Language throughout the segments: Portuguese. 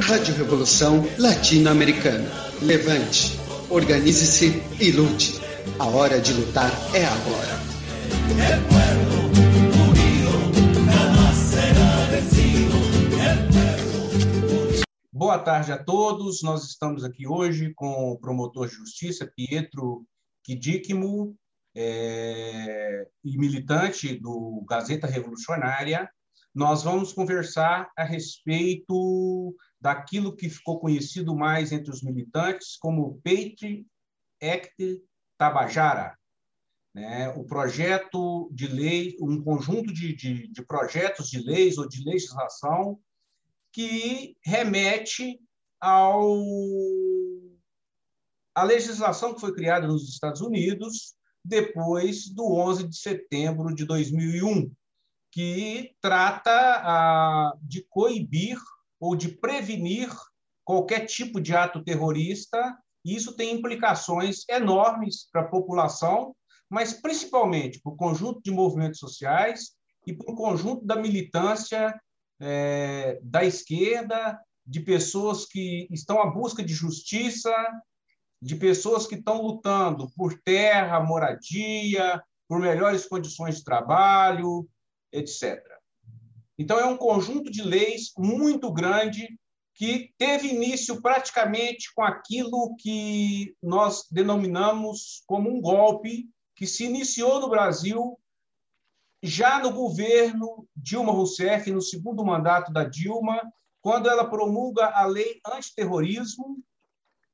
Rádio Revolução Latino-Americana. Levante, organize-se e lute. A hora de lutar é agora. Boa tarde a todos. Nós estamos aqui hoje com o promotor de justiça, Pietro Kidikmo, é, e militante do Gazeta Revolucionária, nós vamos conversar a respeito daquilo que ficou conhecido mais entre os militantes como Patriot Act Tabajara, né? o projeto de lei, um conjunto de, de, de projetos de leis ou de legislação que remete ao a legislação que foi criada nos Estados Unidos depois do 11 de setembro de 2001, que trata ah, de coibir ou de prevenir qualquer tipo de ato terrorista. E isso tem implicações enormes para a população, mas principalmente para o conjunto de movimentos sociais e para o conjunto da militância é, da esquerda, de pessoas que estão à busca de justiça, de pessoas que estão lutando por terra, moradia, por melhores condições de trabalho, etc. Então, é um conjunto de leis muito grande que teve início praticamente com aquilo que nós denominamos como um golpe que se iniciou no Brasil já no governo Dilma Rousseff, no segundo mandato da Dilma, quando ela promulga a lei antiterrorismo,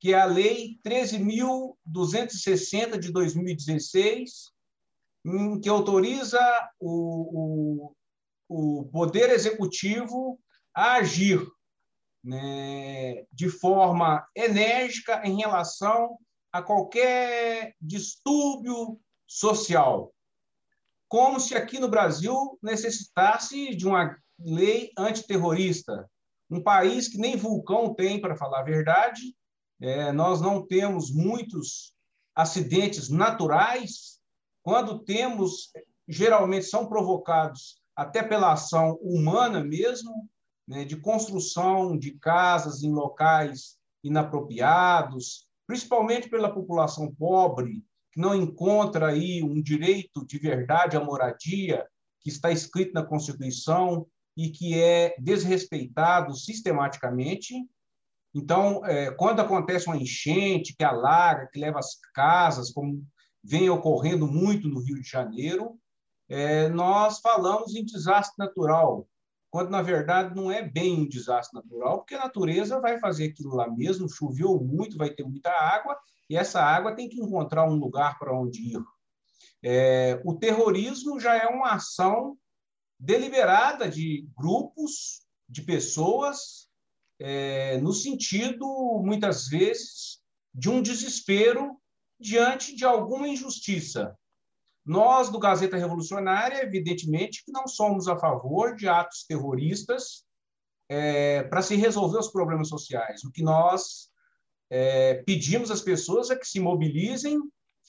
que é a Lei 13.260 de 2016, que autoriza o, o, o Poder Executivo a agir né, de forma enérgica em relação a qualquer distúrbio social, como se aqui no Brasil necessitasse de uma lei antiterrorista. Um país que nem vulcão tem, para falar a verdade, é, nós não temos muitos acidentes naturais. Quando temos, geralmente são provocados até pela ação humana mesmo, né, de construção de casas em locais inapropriados, principalmente pela população pobre, que não encontra aí um direito de verdade à moradia que está escrito na Constituição e que é desrespeitado sistematicamente. Então, é, quando acontece uma enchente que alaga, que leva as casas, como vem ocorrendo muito no Rio de Janeiro, é, nós falamos em desastre natural, quando na verdade não é bem um desastre natural, porque a natureza vai fazer aquilo lá mesmo, choveu muito, vai ter muita água, e essa água tem que encontrar um lugar para onde ir. É, o terrorismo já é uma ação deliberada de grupos, de pessoas, é, no sentido, muitas vezes, de um desespero diante de alguma injustiça. Nós, do Gazeta Revolucionária, evidentemente que não somos a favor de atos terroristas é, para se resolver os problemas sociais. O que nós é, pedimos às pessoas é que se mobilizem,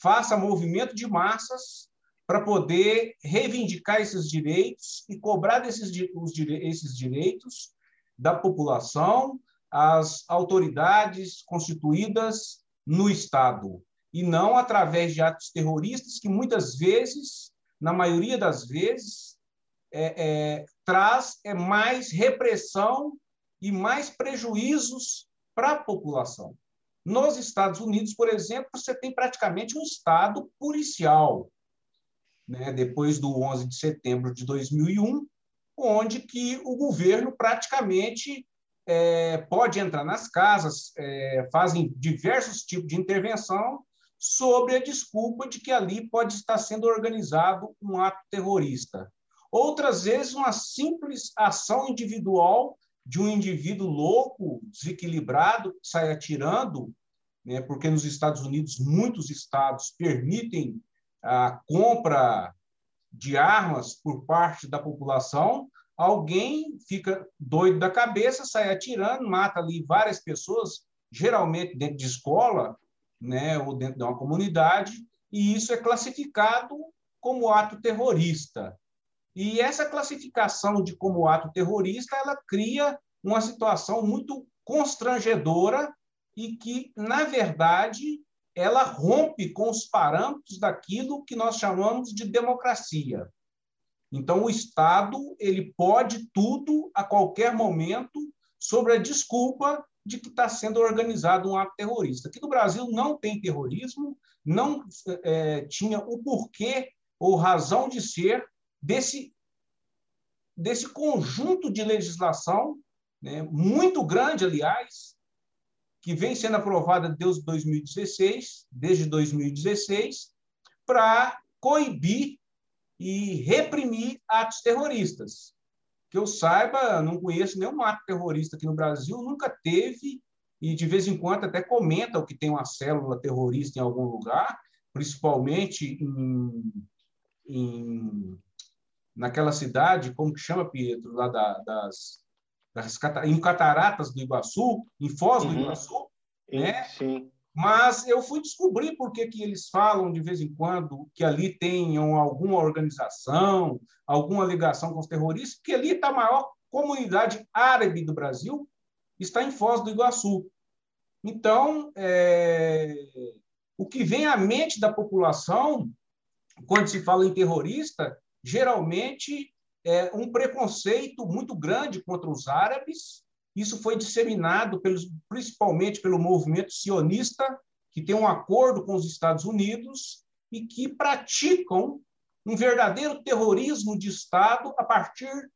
façam movimento de massas para poder reivindicar esses direitos e cobrar desses, os, esses direitos da população às autoridades constituídas no Estado, e não através de atos terroristas que muitas vezes, na maioria das vezes, é, é, traz é mais repressão e mais prejuízos para a população. Nos Estados Unidos, por exemplo, você tem praticamente um Estado policial, né? depois do 11 de setembro de 2001, onde que o governo praticamente é, pode entrar nas casas, é, fazem diversos tipos de intervenção sobre a desculpa de que ali pode estar sendo organizado um ato terrorista. Outras vezes, uma simples ação individual de um indivíduo louco, desequilibrado, que sai atirando, né, porque nos Estados Unidos muitos estados permitem a compra de armas por parte da população, alguém fica doido da cabeça, sai atirando, mata ali várias pessoas, geralmente dentro de escola, né, ou dentro de uma comunidade, e isso é classificado como ato terrorista. E essa classificação de como ato terrorista, ela cria uma situação muito constrangedora e que, na verdade, ela rompe com os parâmetros daquilo que nós chamamos de democracia. Então, o Estado ele pode tudo a qualquer momento sobre a desculpa de que está sendo organizado um ato terrorista. Aqui no Brasil não tem terrorismo, não é, tinha o porquê ou razão de ser desse, desse conjunto de legislação, né, muito grande, aliás, que vem sendo aprovada desde 2016, desde 2016, para coibir e reprimir atos terroristas. Que eu saiba, não conheço nenhum ato terrorista aqui no Brasil, nunca teve, e de vez em quando até comenta o que tem uma célula terrorista em algum lugar, principalmente em, em naquela cidade, como que chama, Pietro, lá da, das, das, em Cataratas do Iguaçu, em Foz do uhum. Iguaçu, né? Sim. Mas eu fui descobrir por que, que eles falam de vez em quando que ali tenham alguma organização, alguma ligação com os terroristas, porque ali está a maior comunidade árabe do Brasil, está em Foz do Iguaçu. Então, é... o que vem à mente da população quando se fala em terrorista, geralmente é um preconceito muito grande contra os árabes isso foi disseminado pelos, principalmente pelo movimento sionista, que tem um acordo com os Estados Unidos e que praticam um verdadeiro terrorismo de Estado a partir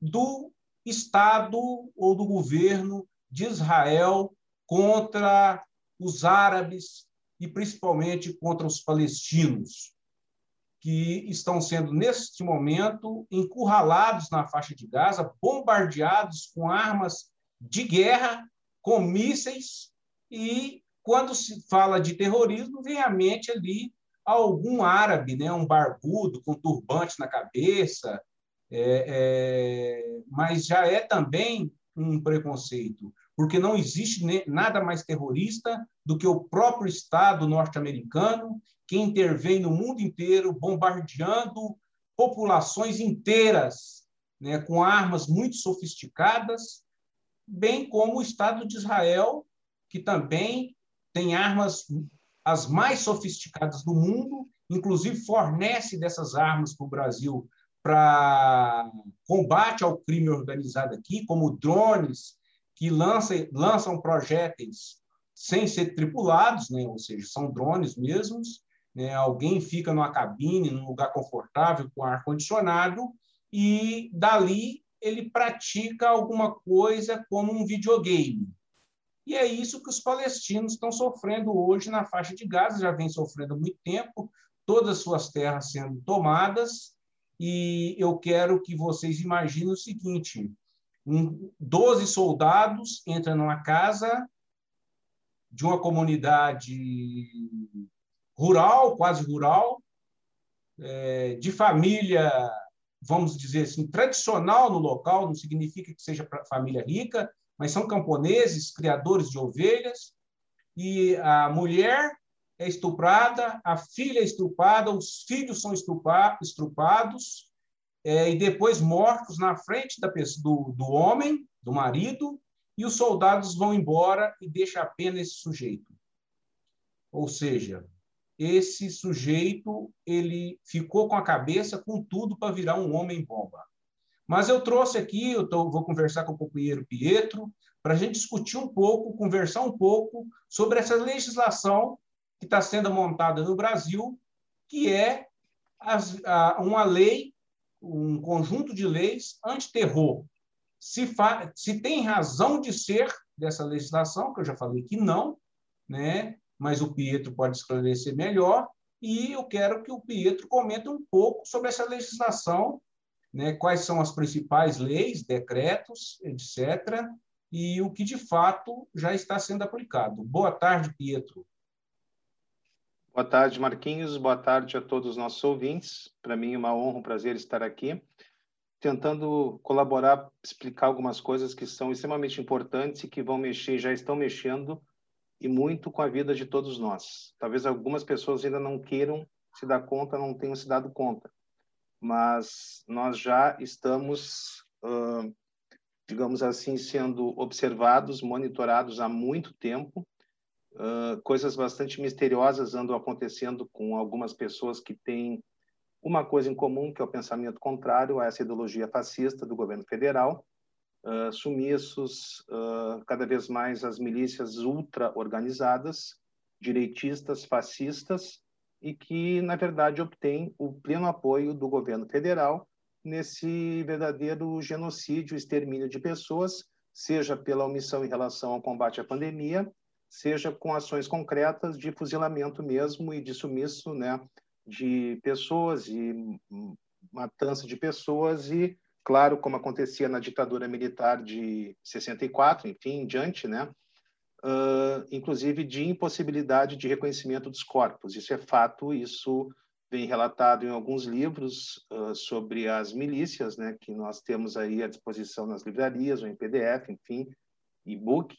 do Estado ou do governo de Israel contra os árabes e principalmente contra os palestinos, que estão sendo, neste momento, encurralados na faixa de Gaza, bombardeados com armas de guerra com mísseis e quando se fala de terrorismo vem à mente ali algum árabe, né, um barbudo com turbante na cabeça, é, é, mas já é também um preconceito, porque não existe nada mais terrorista do que o próprio Estado norte-americano que intervém no mundo inteiro bombardeando populações inteiras né, com armas muito sofisticadas bem como o Estado de Israel, que também tem armas as mais sofisticadas do mundo, inclusive fornece dessas armas para o Brasil para combate ao crime organizado aqui, como drones que lançam, lançam projéteis sem ser tripulados, né? ou seja, são drones mesmos. Né? Alguém fica numa cabine, num lugar confortável, com ar-condicionado, e dali ele pratica alguma coisa como um videogame. E é isso que os palestinos estão sofrendo hoje na faixa de Gaza, já vem sofrendo há muito tempo, todas as suas terras sendo tomadas, e eu quero que vocês imaginem o seguinte: um, 12 soldados entram numa casa de uma comunidade rural, quase rural, é, de família vamos dizer assim, tradicional no local, não significa que seja família rica, mas são camponeses, criadores de ovelhas, e a mulher é estuprada, a filha é estuprada, os filhos são estrupados, é, e depois mortos na frente da do, do homem, do marido, e os soldados vão embora e deixam apenas esse sujeito. Ou seja, esse sujeito ele ficou com a cabeça com tudo para virar um homem bomba. Mas eu trouxe aqui, eu tô, vou conversar com o companheiro Pietro, para a gente discutir um pouco, conversar um pouco sobre essa legislação que está sendo montada no Brasil, que é as, a, uma lei, um conjunto de leis antiterror. Se, se tem razão de ser dessa legislação, que eu já falei que não, né? Mas o Pietro pode esclarecer melhor. E eu quero que o Pietro comente um pouco sobre essa legislação, né, quais são as principais leis, decretos, etc., e o que de fato já está sendo aplicado. Boa tarde, Pietro. Boa tarde, Marquinhos. Boa tarde a todos os nossos ouvintes. Para mim é uma honra, um prazer estar aqui, tentando colaborar, explicar algumas coisas que são extremamente importantes e que vão mexer, já estão mexendo e muito com a vida de todos nós. Talvez algumas pessoas ainda não queiram se dar conta, não tenham se dado conta, mas nós já estamos uh, digamos assim, sendo observados, monitorados há muito tempo. Uh, coisas bastante misteriosas andam acontecendo com algumas pessoas que têm uma coisa em comum, que é o pensamento contrário a essa ideologia fascista do governo federal. Uh, sumiços, uh, cada vez mais as milícias ultra-organizadas, direitistas, fascistas, e que, na verdade, obtêm o pleno apoio do governo federal nesse verdadeiro genocídio, extermínio de pessoas, seja pela omissão em relação ao combate à pandemia, seja com ações concretas de fuzilamento mesmo e de sumiço né, de pessoas e matança de pessoas e, claro, como acontecia na ditadura militar de 64, enfim, em diante, né, uh, inclusive de impossibilidade de reconhecimento dos corpos. Isso é fato, isso vem relatado em alguns livros uh, sobre as milícias, né, que nós temos aí à disposição nas livrarias ou em PDF, enfim, e-book.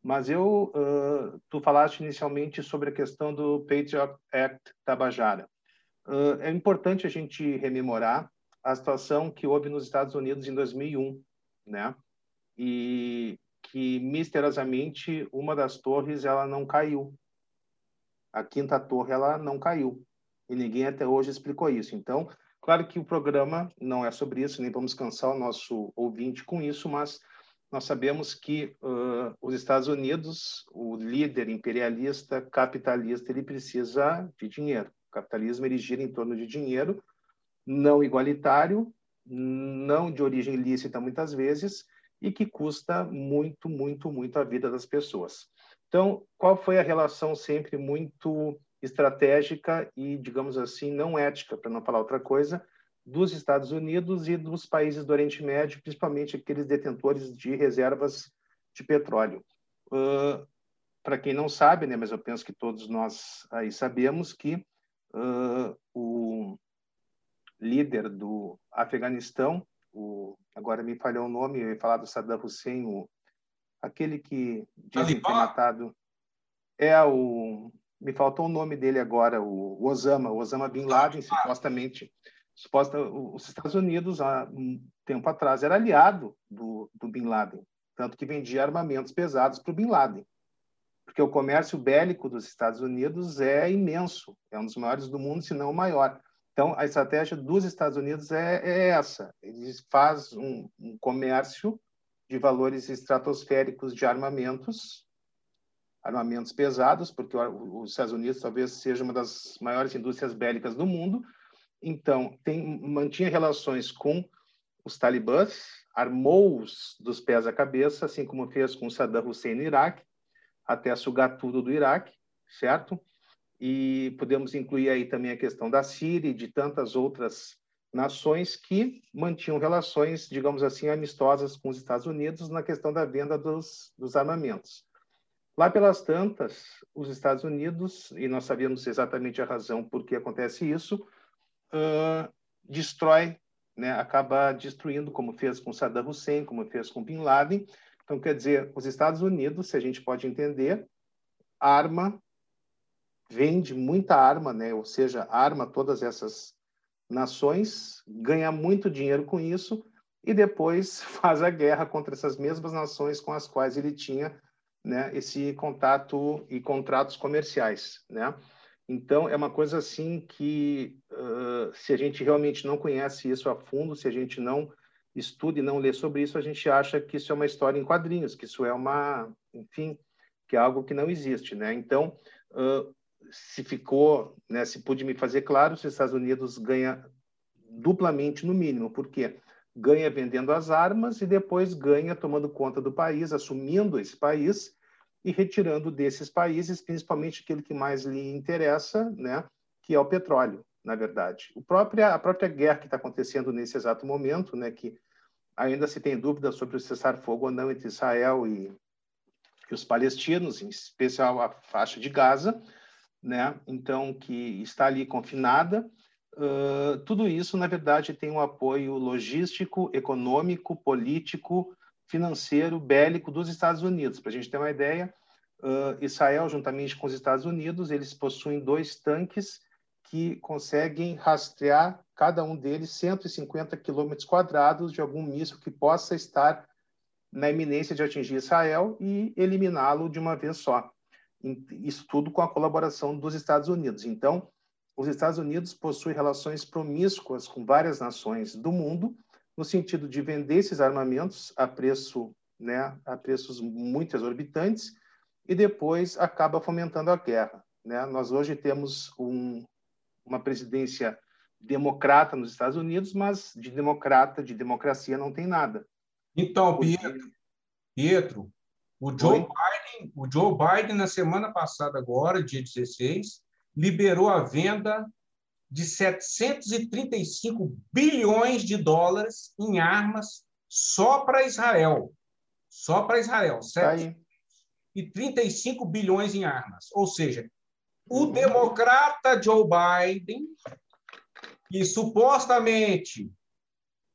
Mas eu, uh, tu falaste inicialmente sobre a questão do Patriot Act Tabajara. É importante a gente rememorar a situação que houve nos Estados Unidos em 2001, né? E que misteriosamente uma das torres ela não caiu. A quinta torre ela não caiu e ninguém até hoje explicou isso. Então, claro que o programa não é sobre isso, nem vamos cansar o nosso ouvinte com isso, mas nós sabemos que uh, os Estados Unidos, o líder imperialista, capitalista, ele precisa de dinheiro. O capitalismo ele gira em torno de dinheiro, não igualitário, não de origem lícita muitas vezes, e que custa muito, muito, muito a vida das pessoas. Então, qual foi a relação sempre muito estratégica e, digamos assim, não ética, para não falar outra coisa, dos Estados Unidos e dos países do Oriente Médio, principalmente aqueles detentores de reservas de petróleo. Uh, para quem não sabe, né, mas eu penso que todos nós aí sabemos que uh, o líder do Afeganistão, o, agora me falhou o nome, eu ia falar do Saddam Hussein, o, aquele que dizem ter matado, é o me faltou o nome dele agora, o, Osama, Osama Bin Laden, supostamente, suposta, os Estados Unidos, há um tempo atrás, era aliado do, do Bin Laden, tanto que vendia armamentos pesados para o Bin Laden, porque o comércio bélico dos Estados Unidos é imenso, é um dos maiores do mundo, se não o maior. Então, a estratégia dos Estados Unidos é, é essa: eles fazem um, um comércio de valores estratosféricos de armamentos armamentos pesados, porque os Estados Unidos talvez seja uma das maiores indústrias bélicas do mundo. Então, tem, mantinha relações com os talibãs, armou-os dos pés à cabeça, assim como fez com Saddam Hussein no Iraque, até sugar tudo do Iraque, certo? E podemos incluir aí também a questão da Síria e de tantas outras nações que mantinham relações, digamos assim, amistosas com os Estados Unidos na questão da venda dos, dos armamentos. Lá pelas tantas, os Estados Unidos, e nós sabemos exatamente a razão por que acontece isso, uh, destrói, né, acaba destruindo, como fez com Saddam Hussein, como fez com Bin Laden. Então, quer dizer, os Estados Unidos, se a gente pode entender, arma, vende muita arma, né, ou seja, arma todas essas nações, ganha muito dinheiro com isso e depois faz a guerra contra essas mesmas nações com as quais ele tinha né, esse contato e contratos comerciais, né? Então, é uma coisa assim que, uh, se a gente realmente não conhece isso a fundo, se a gente não estuda e não lê sobre isso, a gente acha que isso é uma história em quadrinhos, que isso é uma, enfim, que é algo que não existe, né? Então, uh, se ficou, né, se pude me fazer claro, os Estados Unidos ganha duplamente no mínimo, por quê? ganha vendendo as armas e depois ganha tomando conta do país, assumindo esse país e retirando desses países, principalmente aquele que mais lhe interessa, né, que é o petróleo, na verdade. O próprio, a própria guerra que está acontecendo nesse exato momento, né, que ainda se tem dúvida sobre o cessar-fogo ou não entre Israel e, e os palestinos, em especial a faixa de Gaza, né, então que está ali confinada, Uh, tudo isso, na verdade, tem um apoio logístico, econômico, político, financeiro, bélico dos Estados Unidos. Para a gente ter uma ideia, uh, Israel, juntamente com os Estados Unidos, eles possuem dois tanques que conseguem rastrear, cada um deles, 150 quilômetros quadrados de algum míssil que possa estar na iminência de atingir Israel e eliminá-lo de uma vez só. Isso tudo com a colaboração dos Estados Unidos. Então, os Estados Unidos possuem relações promíscuas com várias nações do mundo, no sentido de vender esses armamentos a preço, né, a preços muito exorbitantes, e depois acaba fomentando a guerra. Né? Nós hoje temos um, uma presidência democrata nos Estados Unidos, mas de democrata, de democracia não tem nada. Então, Pietro, Pietro o Joe Biden, o Joe Biden na semana passada agora, dia 16, liberou a venda de 735 bilhões de dólares em armas só para Israel. Só para Israel. Tá e 35 bilhões em armas. Ou seja, o democrata Joe Biden, que supostamente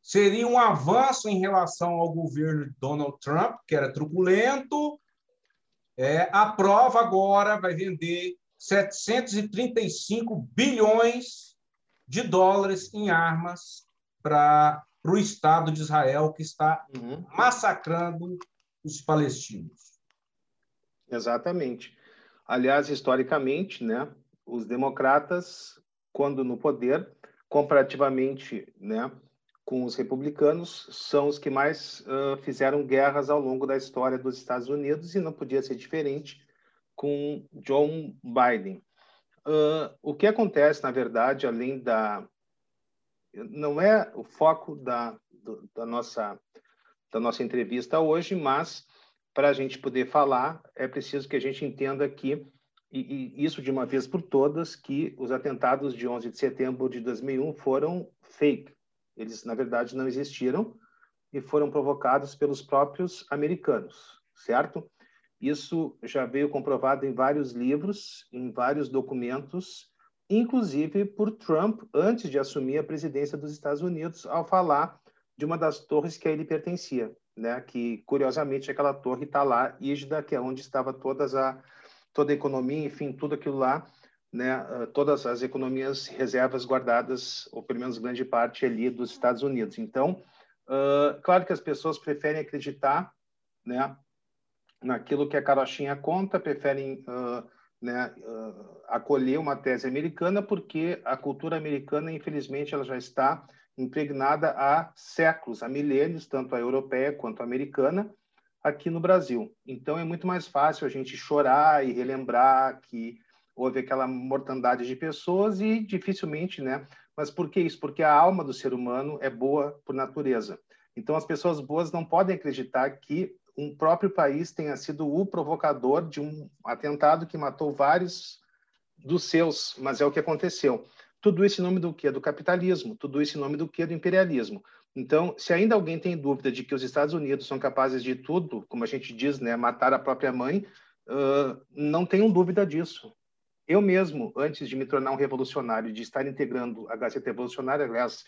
seria um avanço em relação ao governo de Donald Trump, que era truculento, é, aprova agora, vai vender 735 bilhões de dólares em armas para o Estado de Israel, que está uhum. massacrando os palestinos. Exatamente. Aliás, historicamente, né, os democratas, quando no poder, comparativamente né, com os republicanos, são os que mais uh, fizeram guerras ao longo da história dos Estados Unidos e não podia ser diferente com John Biden. Uh, o que acontece, na verdade, além da. Não é o foco da, do, da, nossa, da nossa entrevista hoje, mas para a gente poder falar, é preciso que a gente entenda que, e, e isso de uma vez por todas, que os atentados de 11 de setembro de 2001 foram fake. Eles, na verdade, não existiram e foram provocados pelos próprios americanos, certo? Isso já veio comprovado em vários livros, em vários documentos, inclusive por Trump, antes de assumir a presidência dos Estados Unidos, ao falar de uma das torres que a ele pertencia, né? que, curiosamente, aquela torre está lá, Isda, que é onde estava todas a, toda a economia, enfim, tudo aquilo lá, né? Ah, todas as economias, reservas guardadas, ou pelo menos grande parte ali dos Estados Unidos. Então, uh, claro que as pessoas preferem acreditar né, naquilo que a carochinha conta, preferem uh, né, uh, acolher uma tese americana, porque a cultura americana, infelizmente, ela já está impregnada há séculos, há milênios, tanto a europeia quanto a americana, aqui no Brasil. Então, é muito mais fácil a gente chorar e relembrar que houve aquela mortandade de pessoas e dificilmente, né? Mas por que isso? Porque a alma do ser humano é boa por natureza. Então, as pessoas boas não podem acreditar que um próprio país tenha sido o provocador de um atentado que matou vários dos seus, mas é o que aconteceu. Tudo isso em nome do quê? Do capitalismo. Tudo isso em nome do quê? Do imperialismo. Então, se ainda alguém tem dúvida de que os Estados Unidos são capazes de tudo, como a gente diz, né, matar a própria mãe, uh, não tenham dúvida disso. Eu mesmo, antes de me tornar um revolucionário, de estar integrando a Gazeta Revolucionária, aliás,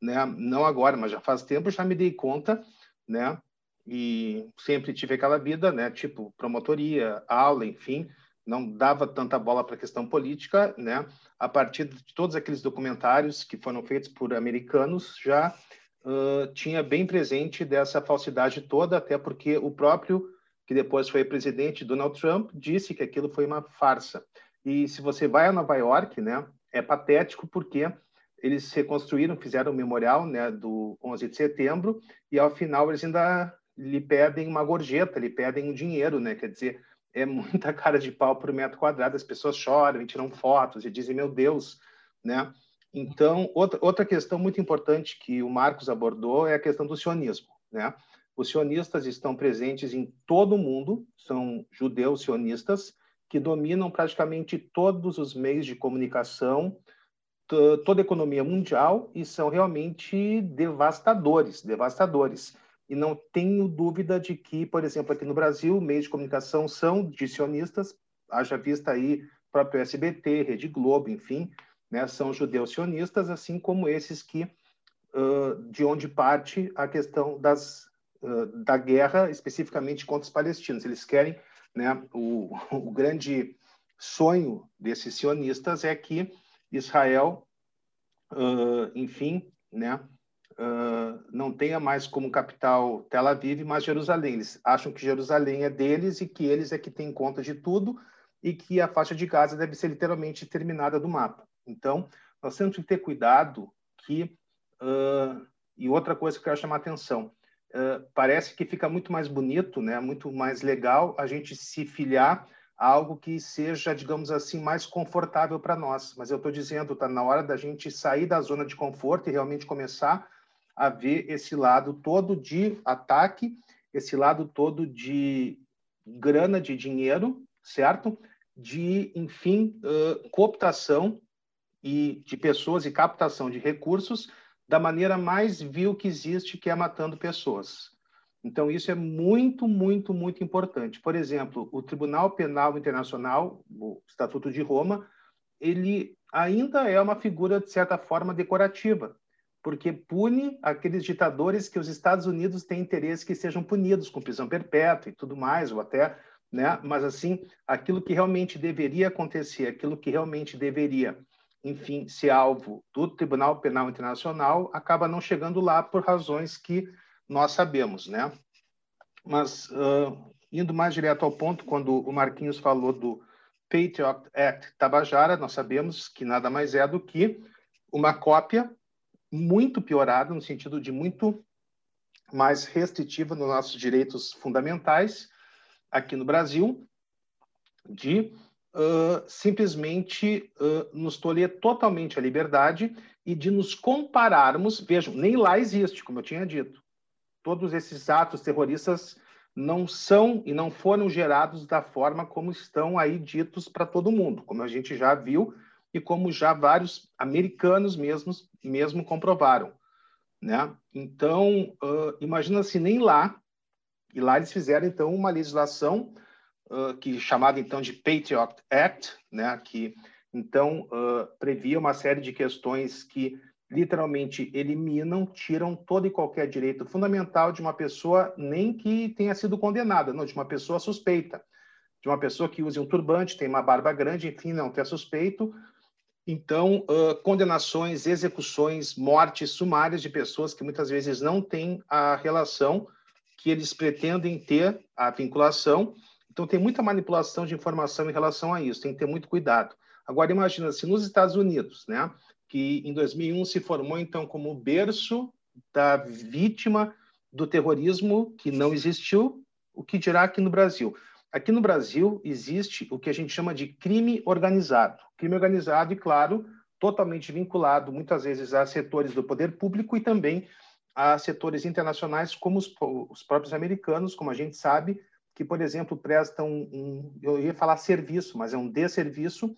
né, não agora, mas já faz tempo, já me dei conta, né, e sempre tive aquela vida, né, tipo promotoria, aula, enfim, não dava tanta bola para a questão política, né? A partir de todos aqueles documentários que foram feitos por americanos, já uh, tinha bem presente dessa falsidade toda, até porque o próprio que depois foi presidente, Donald Trump, disse que aquilo foi uma farsa. E se você vai a Nova York, né, é patético porque eles reconstruíram, fizeram o memorial, né, do 11 de setembro, e ao final eles ainda lhe pedem uma gorjeta, lhe pedem um dinheiro, né? Quer dizer, é muita cara de pau por metro quadrado. As pessoas choram e tiram fotos e dizem, meu Deus, né? Então, outra, outra questão muito importante que o Marcos abordou é a questão do sionismo, né? Os sionistas estão presentes em todo o mundo, são judeus sionistas que dominam praticamente todos os meios de comunicação, toda a economia mundial e são realmente devastadores, devastadores. E não tenho dúvida de que, por exemplo, aqui no Brasil, meios de comunicação são de sionistas, haja vista aí próprio SBT, Rede Globo, enfim, né, são judeus sionistas, assim como esses que, uh, de onde parte a questão das, uh, da guerra, especificamente contra os palestinos. Eles querem, né, o, o grande sonho desses sionistas é que Israel, uh, enfim, né, uh, não tenha mais como capital Tel Aviv, mas Jerusalém. Eles acham que Jerusalém é deles e que eles é que têm conta de tudo e que a faixa de Gaza deve ser literalmente terminada do mapa. Então, nós temos que ter cuidado que uh, e outra coisa que eu quero chamar a atenção, parece que fica muito mais bonito, né, muito mais legal a gente se filiar a algo que seja, digamos assim, mais confortável para nós. Mas eu estou dizendo, está na hora da gente sair da zona de conforto e realmente começar a ver esse lado todo de ataque, esse lado todo de grana, de dinheiro, certo? De, enfim, uh, cooptação e de pessoas e captação de recursos da maneira mais vil que existe, que é matando pessoas. Então, isso é muito, muito, muito importante. Por exemplo, o Tribunal Penal Internacional, o Estatuto de Roma, ele ainda é uma figura, de certa forma, decorativa, porque pune aqueles ditadores que os Estados Unidos têm interesse que sejam punidos com prisão perpétua e tudo mais, ou até, né? Mas assim, aquilo que realmente deveria acontecer, aquilo que realmente deveria enfim, ser alvo do Tribunal Penal Internacional, acaba não chegando lá por razões que nós sabemos, né? Mas, uh, indo mais direto ao ponto, quando o Marquinhos falou do Patriot Act Tabajara, nós sabemos que nada mais é do que uma cópia muito piorada, no sentido de muito mais restritiva nos nossos direitos fundamentais aqui no Brasil, de uh, simplesmente uh, nos tolher totalmente a liberdade e de nos compararmos. Vejam, nem lá existe, como eu tinha dito. Todos esses atos terroristas não são e não foram gerados da forma como estão aí ditos para todo mundo, como a gente já viu e como já vários americanos mesmos mesmo comprovaram, né? Então, uh, imagina se nem lá e lá eles fizeram então uma legislação que chamada então de Patriot Act, né, que então uh, previa uma série de questões que literalmente eliminam, tiram todo e qualquer direito fundamental de uma pessoa nem que tenha sido condenada, não, de uma pessoa suspeita, de uma pessoa que use um turbante, tem uma barba grande, enfim, não tem suspeito. Então, uh, condenações, execuções, mortes sumárias de pessoas que muitas vezes não têm a relação que eles pretendem ter, a vinculação, então, tem muita manipulação de informação em relação a isso, tem que ter muito cuidado. Agora, imagina se nos Estados Unidos, né, que em 2001 se formou, então, como berço da vítima do terrorismo que não existiu, o que dirá aqui no Brasil? Aqui no Brasil existe o que a gente chama de crime organizado. Crime organizado, e claro, totalmente vinculado muitas vezes a setores do poder público e também a setores internacionais, como os, os próprios americanos, como a gente sabe, que, por exemplo, prestam um, eu ia falar serviço, mas é um desserviço,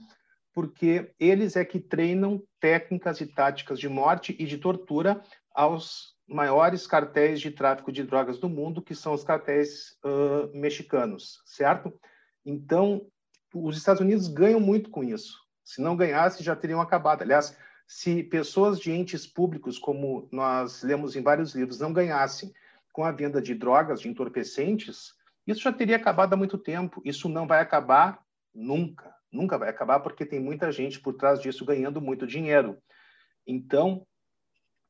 porque eles é que treinam técnicas e táticas de morte e de tortura aos maiores cartéis de tráfico de drogas do mundo, que são os cartéis uh, mexicanos, certo? Então, os Estados Unidos ganham muito com isso. Se não ganhasse, já teriam acabado. Aliás, se pessoas de entes públicos, como nós lemos em vários livros, não ganhassem com a venda de drogas, de entorpecentes, isso já teria acabado há muito tempo. Isso não vai acabar nunca. Nunca vai acabar porque tem muita gente por trás disso ganhando muito dinheiro. Então,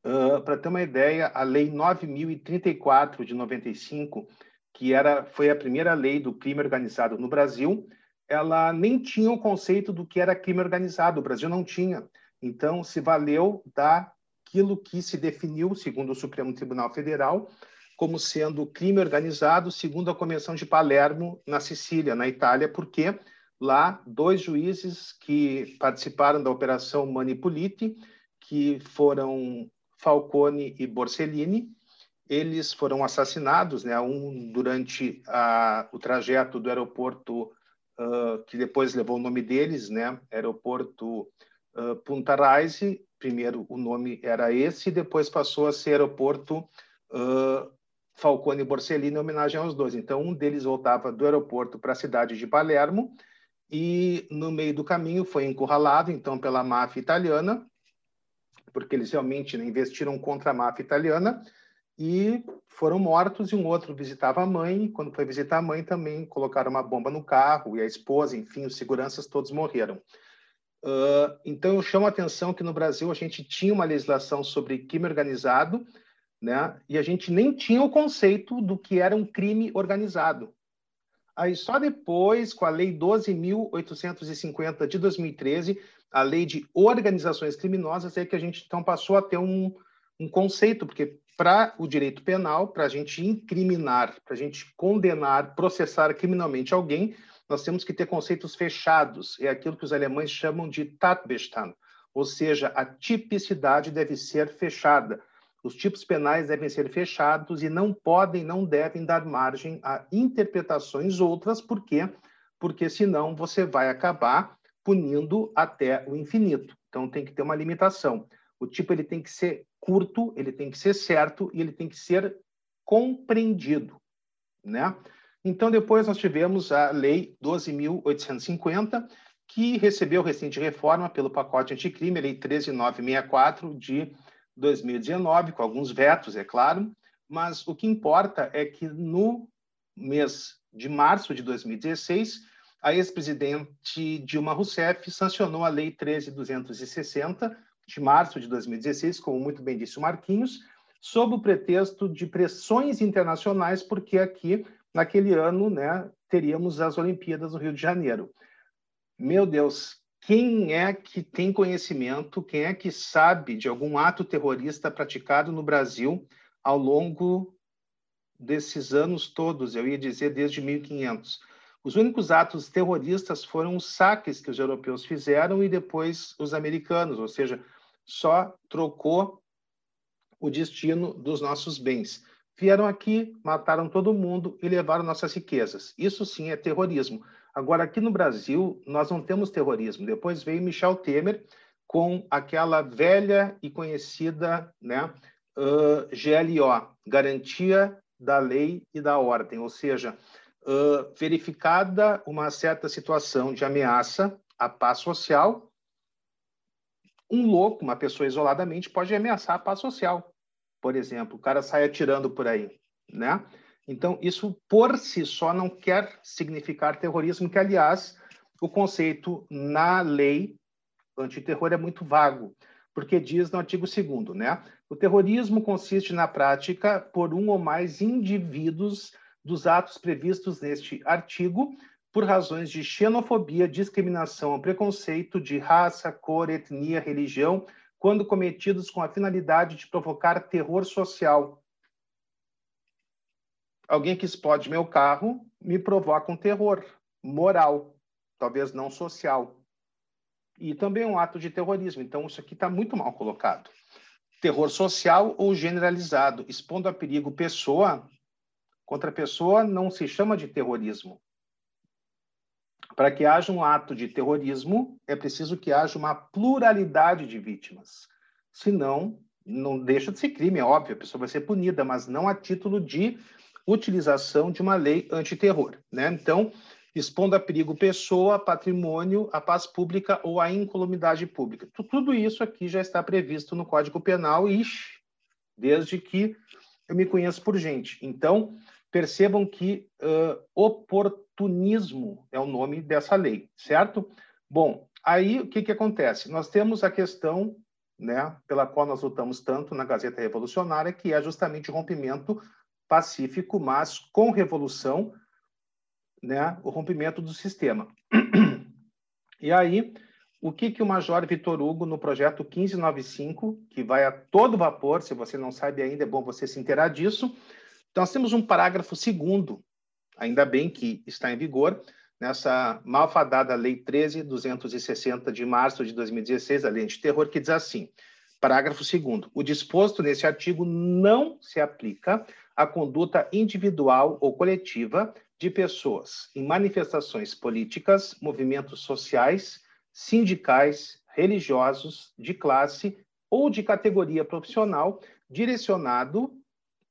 uh, para ter uma ideia, a Lei 9.034 de 95, que era, foi a primeira lei do crime organizado no Brasil, ela nem tinha o conceito do que era crime organizado. O Brasil não tinha. Então, se valeu daquilo que se definiu, segundo o Supremo Tribunal Federal, como sendo crime organizado, segundo a Convenção de Palermo, na Sicília, na Itália, porque lá dois juízes que participaram da Operação Manipulite, que foram Falcone e Borsellino, eles foram assassinados, né, um durante a, o trajeto do aeroporto uh, que depois levou o nome deles, né, aeroporto uh, Punta Raisi, primeiro o nome era esse, depois passou a ser aeroporto uh, Falcone e Borsellino em homenagem aos dois. Então, um deles voltava do aeroporto para a cidade de Palermo e, no meio do caminho, foi encurralado, então, pela máfia italiana, porque eles realmente né, investiram contra a máfia italiana e foram mortos. E um outro visitava a mãe, e quando foi visitar a mãe, também colocaram uma bomba no carro, e a esposa, enfim, os seguranças todos morreram. Uh, então, eu chamo a atenção que no Brasil a gente tinha uma legislação sobre crime organizado, né? E a gente nem tinha o conceito do que era um crime organizado. Aí só depois, com a Lei 12.850 de 2013, a Lei de Organizações Criminosas, é que a gente então passou a ter um, um conceito, porque para o direito penal, para a gente incriminar, para a gente condenar, processar criminalmente alguém, nós temos que ter conceitos fechados. É aquilo que os alemães chamam de Tatbestand, ou seja, a tipicidade deve ser fechada. Os tipos penais devem ser fechados e não podem, não devem dar margem a interpretações outras, por quê? Porque senão você vai acabar punindo até o infinito. Então tem que ter uma limitação. O tipo ele tem que ser curto, ele tem que ser certo e ele tem que ser compreendido, né? Então, depois nós tivemos a Lei 12.850, que recebeu recente reforma pelo pacote anticrime, a Lei 13964 de 2019, com alguns vetos, é claro, mas o que importa é que no mês de março de 2016, a ex-presidente Dilma Rousseff sancionou a Lei 13.260, de março de 2016, como muito bem disse o Marquinhos, sob o pretexto de pressões internacionais, porque aqui naquele ano, né, teríamos as Olimpíadas no Rio de Janeiro. Meu Deus, quem é que tem conhecimento, quem é que sabe de algum ato terrorista praticado no Brasil ao longo desses anos todos, eu ia dizer desde 1500. Os únicos atos terroristas foram os saques que os europeus fizeram e depois os americanos, ou seja, só trocou o destino dos nossos bens vieram aqui, mataram todo mundo e levaram nossas riquezas. Isso sim é terrorismo. Agora, aqui no Brasil, nós não temos terrorismo. Depois veio Michel Temer com aquela velha e conhecida né, uh, GLO, Garantia da Lei e da Ordem, ou seja, uh, verificada uma certa situação de ameaça à paz social, um louco, uma pessoa isoladamente, pode ameaçar a paz social por exemplo, o cara sai atirando por aí, né? Então, isso por si só não quer significar terrorismo, que, aliás, o conceito na lei antiterror é muito vago, porque diz no artigo 2 né? O terrorismo consiste na prática por um ou mais indivíduos dos atos previstos neste artigo por razões de xenofobia, discriminação, preconceito de raça, cor, etnia, religião, quando cometidos com a finalidade de provocar terror social. Alguém que explode meu carro me provoca um terror moral, talvez não social. E também um ato de terrorismo. Então, isso aqui está muito mal colocado. Terror social ou generalizado, expondo a perigo pessoa contra pessoa, não se chama de terrorismo. Para que haja um ato de terrorismo, é preciso que haja uma pluralidade de vítimas. Senão, não deixa de ser crime, é óbvio, a pessoa vai ser punida, mas não a título de utilização de uma lei antiterror. Né? Então, expondo a perigo pessoa, patrimônio, a paz pública ou a incolumidade pública. Tudo isso aqui já está previsto no Código Penal, ixi, desde que eu me conheço por gente. Então, percebam que uh, oportunismo é o nome dessa lei, certo? Bom, aí o que, que acontece? Nós temos a questão né, pela qual nós lutamos tanto na Gazeta Revolucionária, que é justamente o rompimento pacífico, mas com revolução, né, o rompimento do sistema. E aí, o que, que o Major Vitor Hugo, no projeto 1595, que vai a todo vapor, se você não sabe ainda, é bom você se inteirar disso, então, nós temos um parágrafo segundo, ainda bem que está em vigor, nessa malfadada Lei 13.260 de março de 2016, a Lei de Terror, que diz assim, parágrafo segundo, o disposto nesse artigo não se aplica à conduta individual ou coletiva de pessoas em manifestações políticas, movimentos sociais, sindicais, religiosos, de classe ou de categoria profissional, direcionado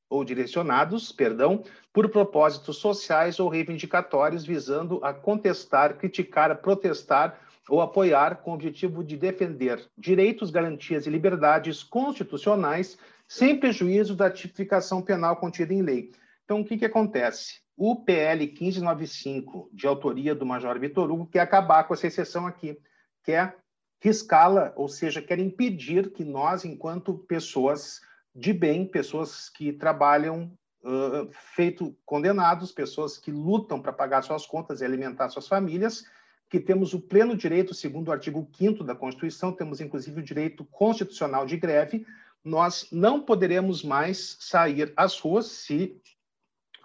ou direcionados, perdão, por propósitos sociais ou reivindicatórios visando a contestar, criticar, protestar ou apoiar com o objetivo de defender direitos, garantias e liberdades constitucionais sem prejuízo da tipificação penal contida em lei. Então, o que, que acontece? O PL 1595, de autoria do Major Vitor Hugo, quer acabar com essa exceção aqui, quer riscá-la, ou seja, quer impedir que nós, enquanto pessoas de bem, pessoas que trabalham uh, feito condenados, pessoas que lutam para pagar suas contas e alimentar suas famílias, que temos o pleno direito, segundo o artigo 5 da Constituição, temos inclusive o direito constitucional de greve, nós não poderemos mais sair às ruas se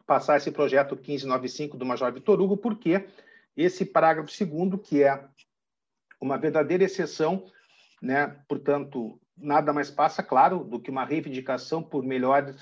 passar esse projeto 1595 do Major Vitor Hugo, porque esse parágrafo segundo, que é uma verdadeira exceção, né? portanto, nada mais passa, claro, do que uma reivindicação por melhores,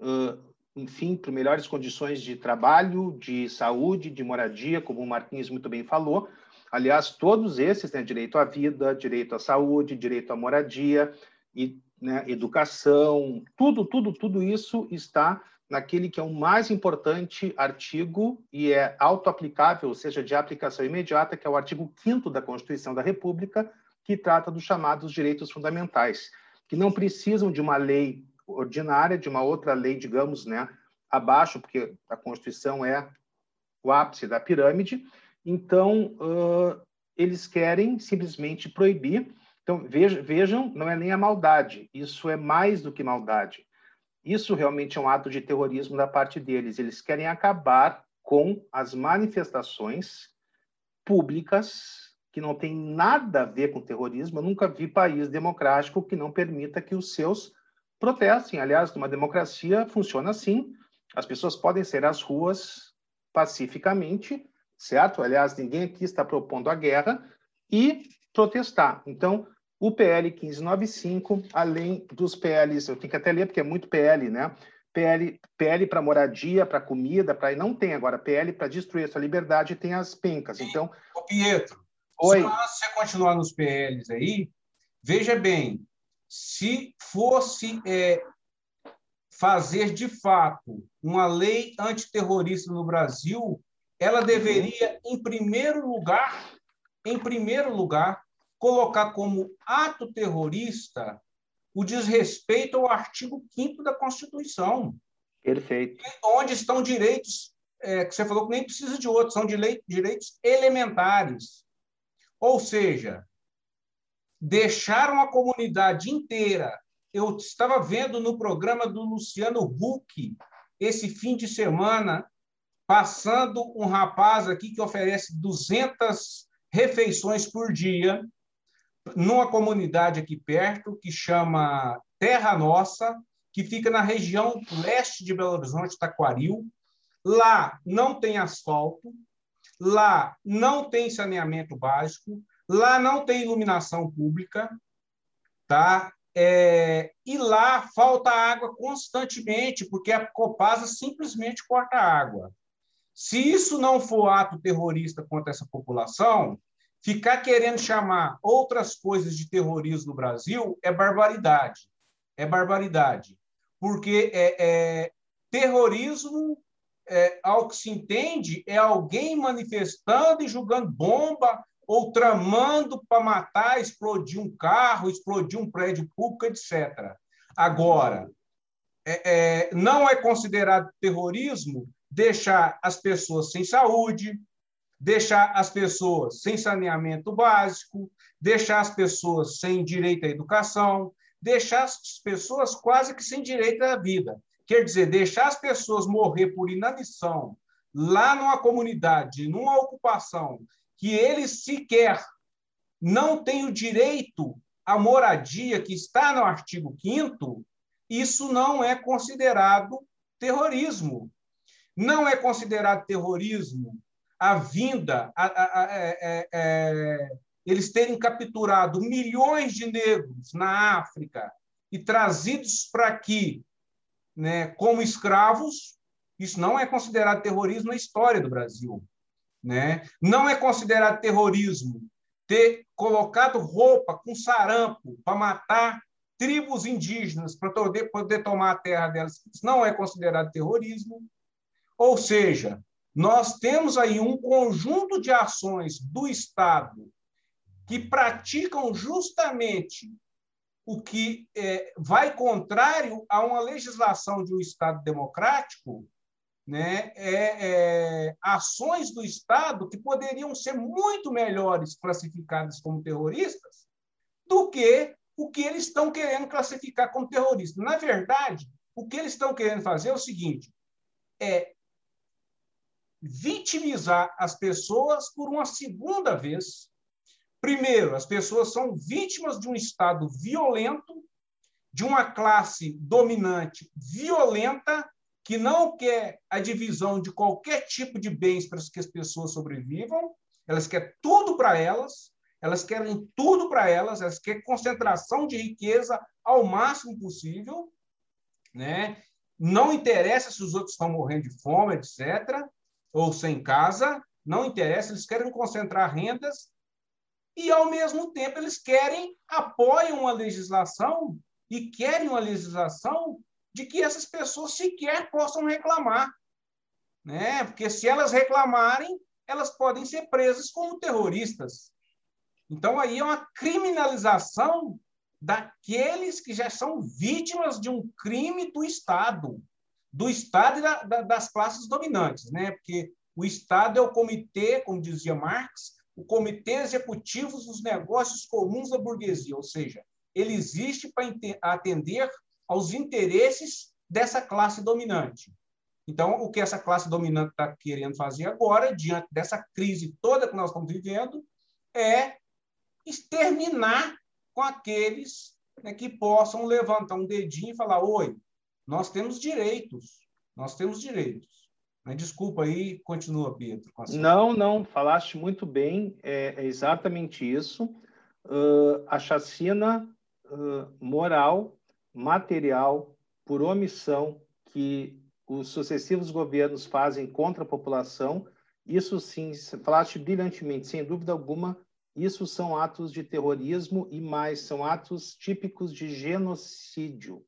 uh, enfim, por melhores condições de trabalho, de saúde, de moradia, como o Marquinhos muito bem falou. Aliás, todos esses, né, direito à vida, direito à saúde, direito à moradia e né, educação, tudo, tudo, tudo isso está naquele que é o mais importante artigo e é auto-aplicável, ou seja, de aplicação imediata, que é o artigo 5 da Constituição da República, que trata dos chamados direitos fundamentais, que não precisam de uma lei ordinária, de uma outra lei, digamos, né, abaixo, porque a Constituição é o ápice da pirâmide. Então, uh, eles querem simplesmente proibir. Então, vejam, não é nem a maldade, isso é mais do que maldade isso realmente é um ato de terrorismo da parte deles. Eles querem acabar com as manifestações públicas que não tem nada a ver com terrorismo. Eu nunca vi país democrático que não permita que os seus protestem. Aliás, numa democracia funciona assim. As pessoas podem ser às ruas pacificamente, certo? Aliás, ninguém aqui está propondo a guerra e protestar. Então, o PL 1595, além dos PLs, eu tenho que até ler porque é muito PL, né? PL, PL para moradia, para comida, para não tem agora PL para destruir a sua liberdade, tem as pencas. Então, Ô Pietro, Oi. se você continuar nos PLs aí, veja bem, se fosse é, fazer de fato uma lei antiterrorista no Brasil, ela deveria, em primeiro lugar, em primeiro lugar, colocar como ato terrorista o desrespeito ao artigo 5 da Constituição. Perfeito. Onde estão direitos, é, que você falou que nem precisa de outros, são direitos elementares. Ou seja, deixaram a comunidade inteira. Eu estava vendo no programa do Luciano Huck, esse fim de semana, passando um rapaz aqui que oferece 200 refeições por dia numa comunidade aqui perto que chama Terra Nossa, que fica na região leste de Belo Horizonte, Taquaril. Lá não tem asfalto, lá não tem saneamento básico, lá não tem iluminação pública, tá? É, e lá falta água constantemente, porque a Copasa simplesmente corta água. Se isso não for ato terrorista contra essa população, Ficar querendo chamar outras coisas de terrorismo no Brasil é barbaridade. É barbaridade. Porque é, é terrorismo, é, ao que se entende, é alguém manifestando e jogando bomba ou tramando para matar, explodir um carro, explodir um prédio público, etc. Agora, é, é, não é considerado terrorismo deixar as pessoas sem saúde, deixar as pessoas sem saneamento básico, deixar as pessoas sem direito à educação, deixar as pessoas quase que sem direito à vida. Quer dizer, deixar as pessoas morrer por inanição lá numa comunidade, numa ocupação, que eles sequer não têm o direito à moradia que está no artigo 5 isso não é considerado terrorismo. Não é considerado terrorismo a vinda, a, a, a, é, é, é, eles terem capturado milhões de negros na África e trazidos para aqui né, como escravos, isso não é considerado terrorismo na história do Brasil. Né? Não é considerado terrorismo ter colocado roupa com sarampo para matar tribos indígenas para poder, poder tomar a terra delas. Isso não é considerado terrorismo. Ou seja, nós temos aí um conjunto de ações do Estado que praticam justamente o que é, vai contrário a uma legislação de um Estado democrático, né, é, é, ações do Estado que poderiam ser muito melhores classificadas como terroristas do que o que eles estão querendo classificar como terrorista. Na verdade, o que eles estão querendo fazer é o seguinte: é vitimizar as pessoas por uma segunda vez. Primeiro, as pessoas são vítimas de um Estado violento, de uma classe dominante violenta, que não quer a divisão de qualquer tipo de bens para que as pessoas sobrevivam, elas querem tudo para elas, elas querem tudo para elas, elas querem concentração de riqueza ao máximo possível, né? Não interessa se os outros estão morrendo de fome, etc ou sem casa, não interessa, eles querem concentrar rendas e, ao mesmo tempo, eles querem, apoiam a legislação e querem uma legislação de que essas pessoas sequer possam reclamar. Né? Porque se elas reclamarem, elas podem ser presas como terroristas. Então, aí é uma criminalização daqueles que já são vítimas de um crime do Estado do Estado e da, da, das classes dominantes, né? Porque o Estado é o comitê, como dizia Marx, o comitê executivo dos negócios comuns da burguesia, ou seja, ele existe para atender aos interesses dessa classe dominante. Então, o que essa classe dominante está querendo fazer agora, diante dessa crise toda que nós estamos vivendo, é exterminar com aqueles né, que possam levantar um dedinho e falar: oi, nós temos direitos. Nós temos direitos. Desculpa aí, continua, Pedro. Não, não, falaste muito bem, é, é exatamente isso. Uh, a chacina uh, moral, material, por omissão que os sucessivos governos fazem contra a população, isso sim, falaste brilhantemente, sem dúvida alguma, isso são atos de terrorismo e mais, são atos típicos de genocídio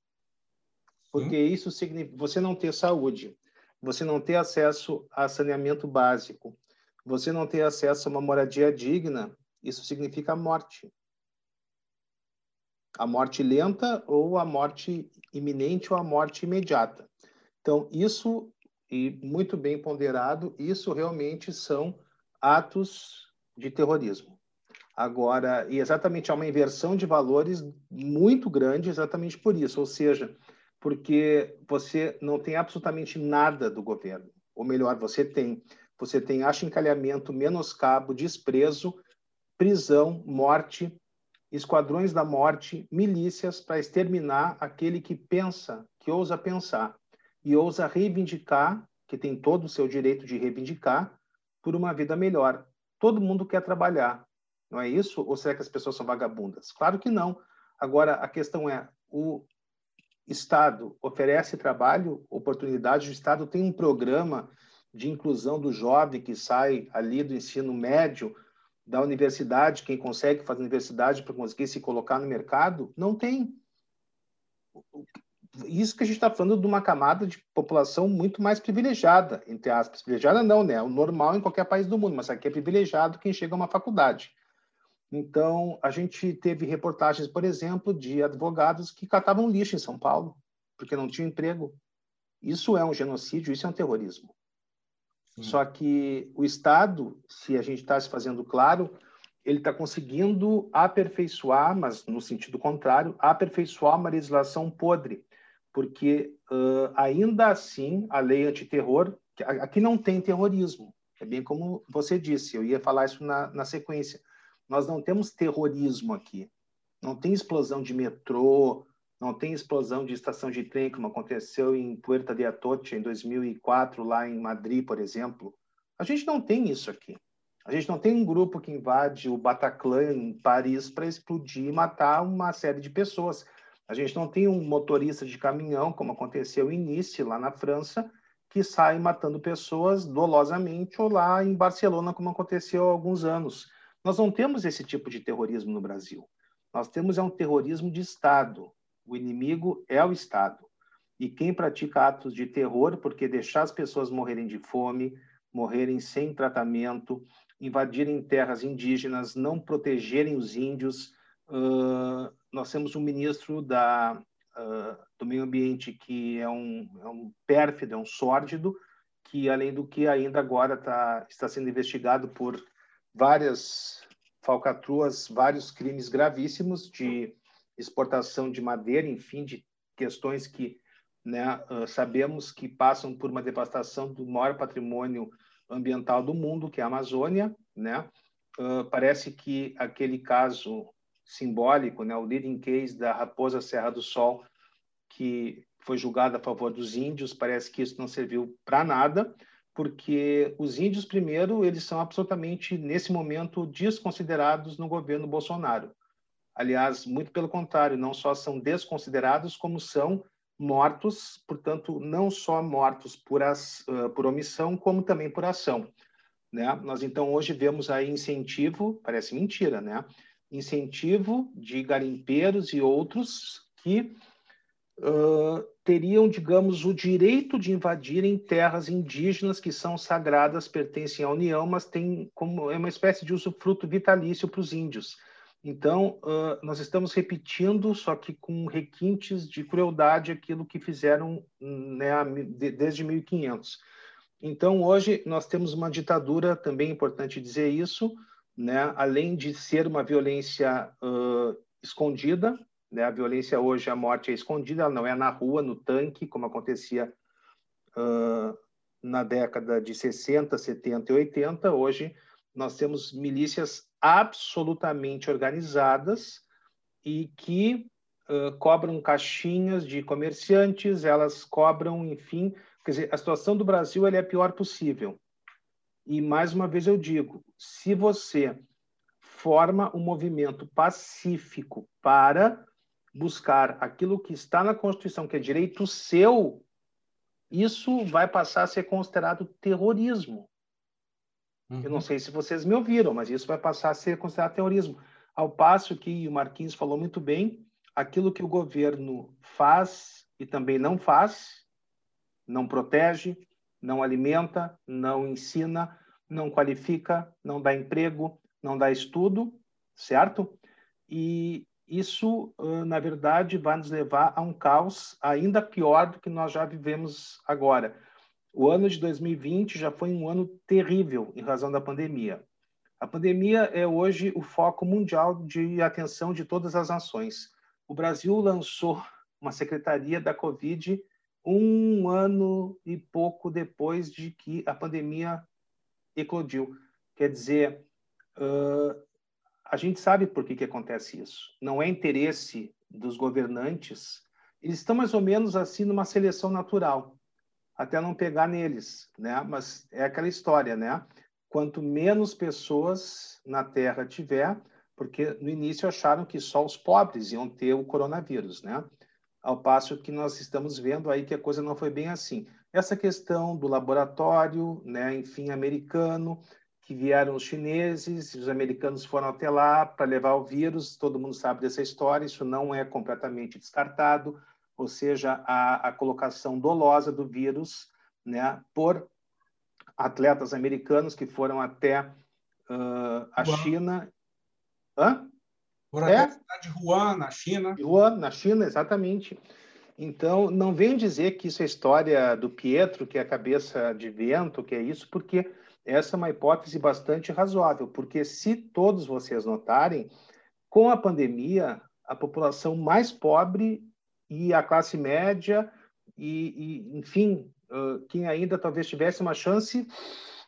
porque isso significa você não ter saúde, você não ter acesso a saneamento básico, você não ter acesso a uma moradia digna, isso significa morte. A morte lenta ou a morte iminente ou a morte imediata. Então, isso, e muito bem ponderado, isso realmente são atos de terrorismo. Agora, e exatamente há uma inversão de valores muito grande exatamente por isso, ou seja, porque você não tem absolutamente nada do governo. Ou melhor, você tem. Você tem achincalhamento, menoscabo, desprezo, prisão, morte, esquadrões da morte, milícias para exterminar aquele que pensa, que ousa pensar e ousa reivindicar, que tem todo o seu direito de reivindicar, por uma vida melhor. Todo mundo quer trabalhar, não é isso? Ou será que as pessoas são vagabundas? Claro que não. Agora, a questão é, o Estado oferece trabalho, oportunidade, o Estado tem um programa de inclusão do jovem que sai ali do ensino médio, da universidade, quem consegue fazer universidade para conseguir se colocar no mercado, não tem. Isso que a gente está falando de uma camada de população muito mais privilegiada, entre aspas. Privilegiada não, né? É o normal em qualquer país do mundo, mas aqui é privilegiado quem chega a uma faculdade. Então, a gente teve reportagens, por exemplo, de advogados que catavam lixo em São Paulo, porque não tinham emprego. Isso é um genocídio, isso é um terrorismo. Sim. Só que o Estado, se a gente está se fazendo claro, ele está conseguindo aperfeiçoar, mas no sentido contrário, aperfeiçoar uma legislação podre, porque uh, ainda assim a lei antiterror, aqui não tem terrorismo, é bem como você disse, eu ia falar isso na, na sequência nós não temos terrorismo aqui. Não tem explosão de metrô, não tem explosão de estação de trem, como aconteceu em Puerta de Atocha em 2004, lá em Madrid, por exemplo. A gente não tem isso aqui. A gente não tem um grupo que invade o Bataclan em Paris para explodir e matar uma série de pessoas. A gente não tem um motorista de caminhão, como aconteceu em Nice, lá na França, que sai matando pessoas dolosamente, ou lá em Barcelona, como aconteceu há alguns anos. Nós não temos esse tipo de terrorismo no Brasil. Nós temos é um terrorismo de Estado. O inimigo é o Estado. E quem pratica atos de terror, porque deixar as pessoas morrerem de fome, morrerem sem tratamento, invadirem terras indígenas, não protegerem os índios. Uh, nós temos um ministro da, uh, do meio ambiente que é um, é um pérfido, é um sórdido, que, além do que, ainda agora tá, está sendo investigado por várias falcatruas, vários crimes gravíssimos de exportação de madeira, enfim, de questões que né, sabemos que passam por uma devastação do maior patrimônio ambiental do mundo, que é a Amazônia, né? Uh, parece que aquele caso simbólico, né, o leading case da Raposa Serra do Sol, que foi julgado a favor dos índios, parece que isso não serviu para nada, porque os índios, primeiro, eles são absolutamente, nesse momento, desconsiderados no governo Bolsonaro. Aliás, muito pelo contrário, não só são desconsiderados, como são mortos, portanto, não só mortos por, as, por omissão, como também por ação. Né? Nós, então, hoje vemos aí incentivo, parece mentira, né? Incentivo de garimpeiros e outros que teriam, digamos, o direito de invadirem terras indígenas que são sagradas, pertencem à União, mas tem como é uma espécie de usufruto vitalício para os índios. Então, uh, nós estamos repetindo, só que com requintes de crueldade, aquilo que fizeram né, desde 1500. Então, hoje, nós temos uma ditadura, também é importante dizer isso, né, além de ser uma violência uh, escondida, né, a violência hoje, a morte é escondida, ela não é na rua, no tanque, como acontecia uh, na década de 60, 70 e 80. Hoje, nós temos milícias absolutamente organizadas e que uh, cobram caixinhas de comerciantes, elas cobram, enfim, quer dizer, a situação do Brasil é a pior possível. E mais uma vez eu digo, se você forma um movimento pacífico para buscar aquilo que está na Constituição, que é direito seu, isso vai passar a ser considerado terrorismo. Uhum. Eu não uhum. sei se vocês me ouviram, mas isso vai passar a ser considerado terrorismo. Ao passo que o Marquinhos falou muito bem, aquilo que o governo faz e também não faz, não protege, não alimenta, não ensina, não qualifica, não dá emprego, não dá estudo, certo? E isso, na verdade, vai nos levar a um caos ainda pior do que nós já vivemos agora. O ano de 2020 já foi um ano terrível em razão da pandemia. A pandemia é hoje o foco mundial de atenção de todas as nações. O Brasil lançou uma secretaria da Covid um ano e pouco depois de que a pandemia eclodiu. Quer dizer, a gente sabe por que, que acontece isso. Não é interesse dos governantes. Eles estão mais ou menos assim numa seleção natural até não pegar neles, né? Mas é aquela história, né? Quanto menos pessoas na Terra tiver, porque no início acharam que só os pobres iam ter o coronavírus, né? Ao passo que nós estamos vendo aí que a coisa não foi bem assim. Essa questão do laboratório, né, enfim, americano, que vieram os chineses, os americanos foram até lá para levar o vírus, todo mundo sabe dessa história, isso não é completamente descartado ou seja, a, a colocação dolosa do vírus né, por atletas americanos que foram até uh, a China. Hã? Por é? de Wuhan, na China. Wuhan, na China, exatamente. Então, não vem dizer que isso é história do Pietro, que é a cabeça de vento, que é isso, porque essa é uma hipótese bastante razoável, porque se todos vocês notarem, com a pandemia, a população mais pobre e a classe média e, e enfim, uh, quem ainda talvez tivesse uma chance,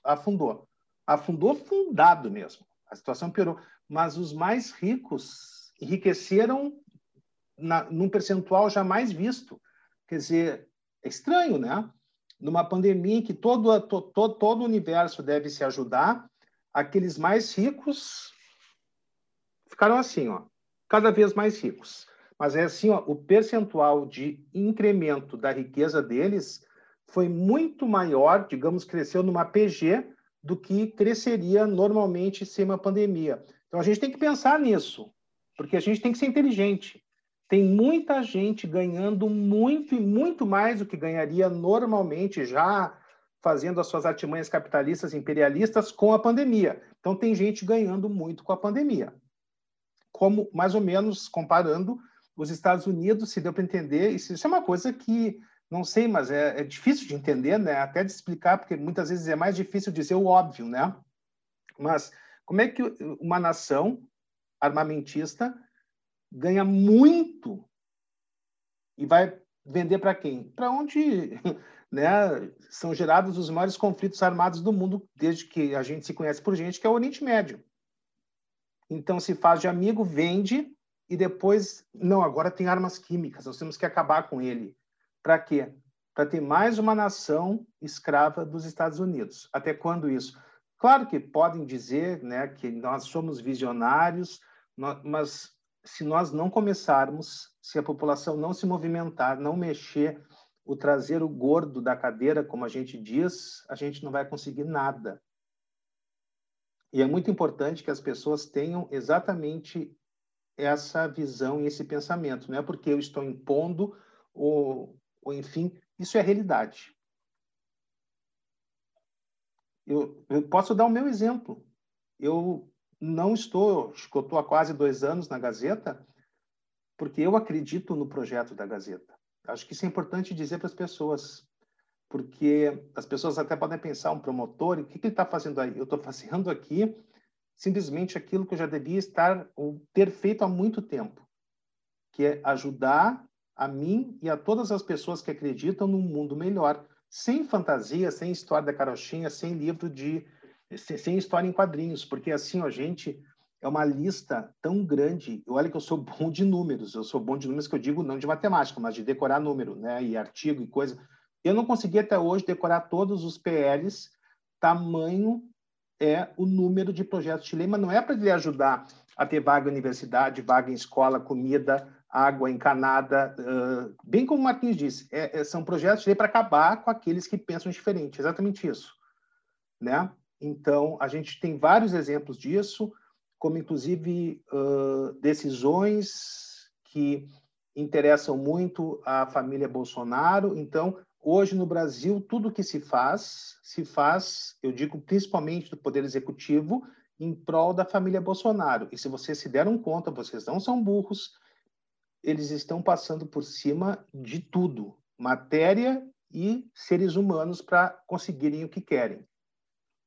afundou. Afundou fundado mesmo. A situação piorou. Mas os mais ricos enriqueceram na, num percentual jamais visto. Quer dizer, é estranho, né? Numa pandemia em que todo, to, to, todo o universo deve se ajudar, aqueles mais ricos ficaram assim, ó, cada vez mais ricos. Mas é assim, ó, o percentual de incremento da riqueza deles foi muito maior, digamos, cresceu numa PG do que cresceria normalmente sem uma pandemia. Então a gente tem que pensar nisso, porque a gente tem que ser inteligente. Tem muita gente ganhando muito e muito mais do que ganharia normalmente já fazendo as suas artimanhas capitalistas imperialistas com a pandemia. Então tem gente ganhando muito com a pandemia. Como mais ou menos comparando os Estados Unidos, se deu para entender, isso, é uma coisa que Não sei, mas é, é, difícil de entender, né? Até de explicar, porque muitas vezes é mais difícil dizer o óbvio, né? Mas como é que uma nação armamentista ganha muito e vai vender para quem? Para onde né, são gerados os maiores conflitos armados do mundo desde que a gente se conhece por gente, que é o Oriente Médio. Então se faz de amigo, vende e depois, não, agora tem armas químicas, nós temos que acabar com ele. Para quê? Para ter mais uma nação escrava dos Estados Unidos. Até quando isso? Claro que podem dizer né, que nós somos visionários, mas se nós não começarmos, se a população não se movimentar, não mexer o traseiro gordo da cadeira, como a gente diz, a gente não vai conseguir nada. E é muito importante que as pessoas tenham exatamente essa visão e esse pensamento. Não é porque eu estou impondo ou, ou enfim, isso é realidade. Eu, eu posso dar o meu exemplo. Eu não estou, estou há quase dois anos na Gazeta, porque eu acredito no projeto da Gazeta. Acho que isso é importante dizer para as pessoas, porque as pessoas até podem pensar, um promotor, o que, que ele está fazendo aí? Eu estou fazendo aqui simplesmente aquilo que eu já devia estar ou ter feito há muito tempo, que é ajudar a mim e a todas as pessoas que acreditam num mundo melhor, sem fantasia, sem história da carochinha, sem livro de sem história em quadrinhos, porque assim, a gente é uma lista tão grande. Olha que eu sou bom de números, eu sou bom de números que eu digo não de matemática, mas de decorar número, né, e artigo e coisa. Eu não consegui até hoje decorar todos os PLs tamanho é o número de projetos de lei, mas não é para ele ajudar a ter vaga em universidade, vaga em escola, comida, água encanada, uh, bem como o Marquinhos disse, é, é, são projetos de lei para acabar com aqueles que pensam diferente, exatamente isso, né? Então, a gente tem vários exemplos disso, como inclusive uh, decisões que interessam muito a família Bolsonaro. Então, Hoje, no Brasil, tudo que se faz, se faz, eu digo principalmente do Poder Executivo, em prol da família Bolsonaro. E se vocês se deram conta, vocês não são burros, eles estão passando por cima de tudo, matéria e seres humanos, para conseguirem o que querem.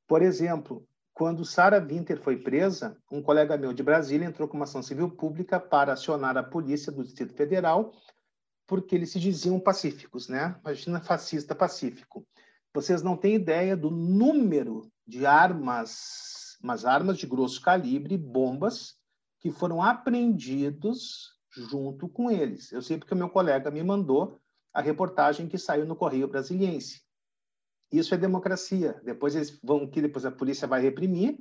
Por exemplo, quando Sara Winter foi presa, um colega meu de Brasília entrou com uma ação civil pública para acionar a polícia do Distrito Federal porque eles se diziam pacíficos, né? Imagina fascista pacífico. Vocês não têm ideia do número de armas, mas armas de grosso calibre, bombas, que foram apreendidos junto com eles. Eu sei porque o meu colega me mandou a reportagem que saiu no Correio Brasiliense. Isso é democracia. Depois eles vão que depois a polícia vai reprimir,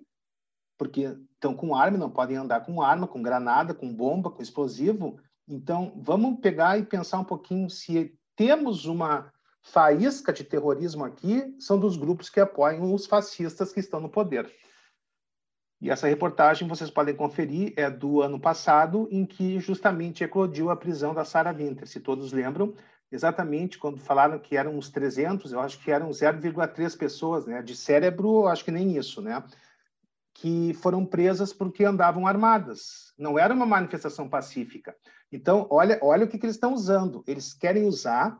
porque estão com arma, não podem andar com arma, com granada, com bomba, com explosivo. Então, vamos pegar e pensar um pouquinho se temos uma faísca de terrorismo aqui, são dos grupos que apoiam os fascistas que estão no poder. E essa reportagem vocês podem conferir, é do ano passado, em que justamente eclodiu a prisão da Sarah Winter. Se todos lembram, exatamente quando falaram que eram uns 300, eu acho que eram 0,3 pessoas, né? De cérebro, eu acho que nem isso, né? Que foram presas porque andavam armadas. Não era uma manifestação pacífica. Então, olha, olha o que, que eles estão usando. Eles querem usar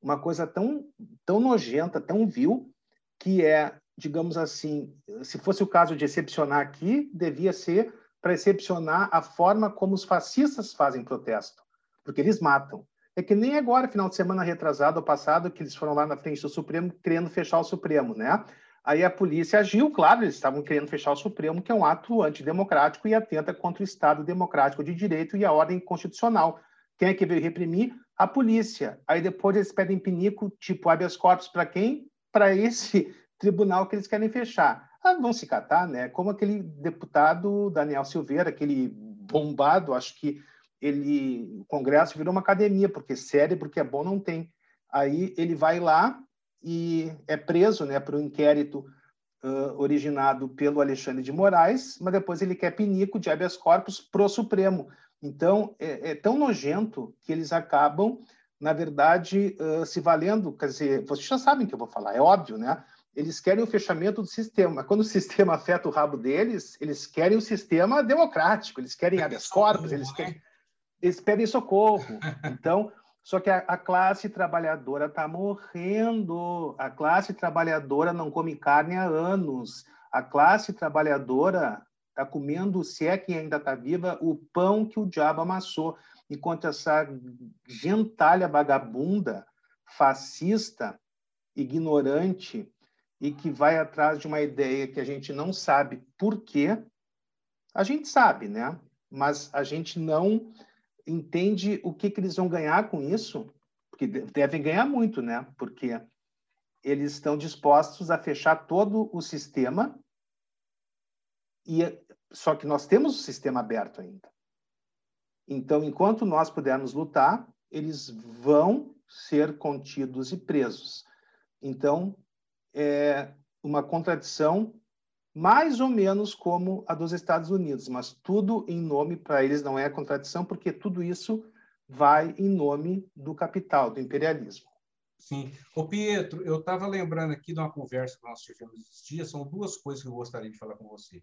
uma coisa tão, tão nojenta, tão vil, que é, digamos assim, se fosse o caso de excepcionar aqui, devia ser para excepcionar a forma como os fascistas fazem protesto, porque eles matam. É que nem agora, final de semana retrasado ou passado, que eles foram lá na frente do Supremo querendo fechar o Supremo, né? Aí a polícia agiu, claro, eles estavam querendo fechar o Supremo, que é um ato antidemocrático e atenta contra o Estado democrático de direito e a ordem constitucional. Quem é que veio reprimir? A polícia. Aí depois eles pedem pinico, tipo habeas corpus para quem? Para esse tribunal que eles querem fechar. Ah, vão se catar, né? Como aquele deputado Daniel Silveira, aquele bombado, acho que ele, o Congresso virou uma academia, porque cérebro que é bom não tem. Aí ele vai lá, e é preso né, para o inquérito uh, originado pelo Alexandre de Moraes, mas depois ele quer pinico de habeas corpus pro Supremo. Então, é, é tão nojento que eles acabam, na verdade, uh, se valendo, quer dizer, vocês já sabem o que eu vou falar, é óbvio, né? Eles querem o fechamento do sistema. Quando o sistema afeta o rabo deles, eles querem o sistema democrático, eles querem habeas corpus, eles querem eles pedem socorro. Então, Só que a, a classe trabalhadora está morrendo. A classe trabalhadora não come carne há anos. A classe trabalhadora está comendo, se é que ainda está viva, o pão que o diabo amassou. Enquanto essa gentalha vagabunda, fascista, ignorante e que vai atrás de uma ideia que a gente não sabe por quê, a gente sabe, né? Mas a gente não entende o que, que eles vão ganhar com isso, porque devem ganhar muito, né? Porque eles estão dispostos a fechar todo o sistema e só que nós temos o sistema aberto ainda. Então, enquanto nós pudermos lutar, eles vão ser contidos e presos. Então, é uma contradição mais ou menos como a dos Estados Unidos, mas tudo em nome, para eles não é contradição, porque tudo isso vai em nome do capital, do imperialismo. Sim. Ô Pietro, eu estava lembrando aqui de uma conversa que nós tivemos esses dias, são duas coisas que eu gostaria de falar com você.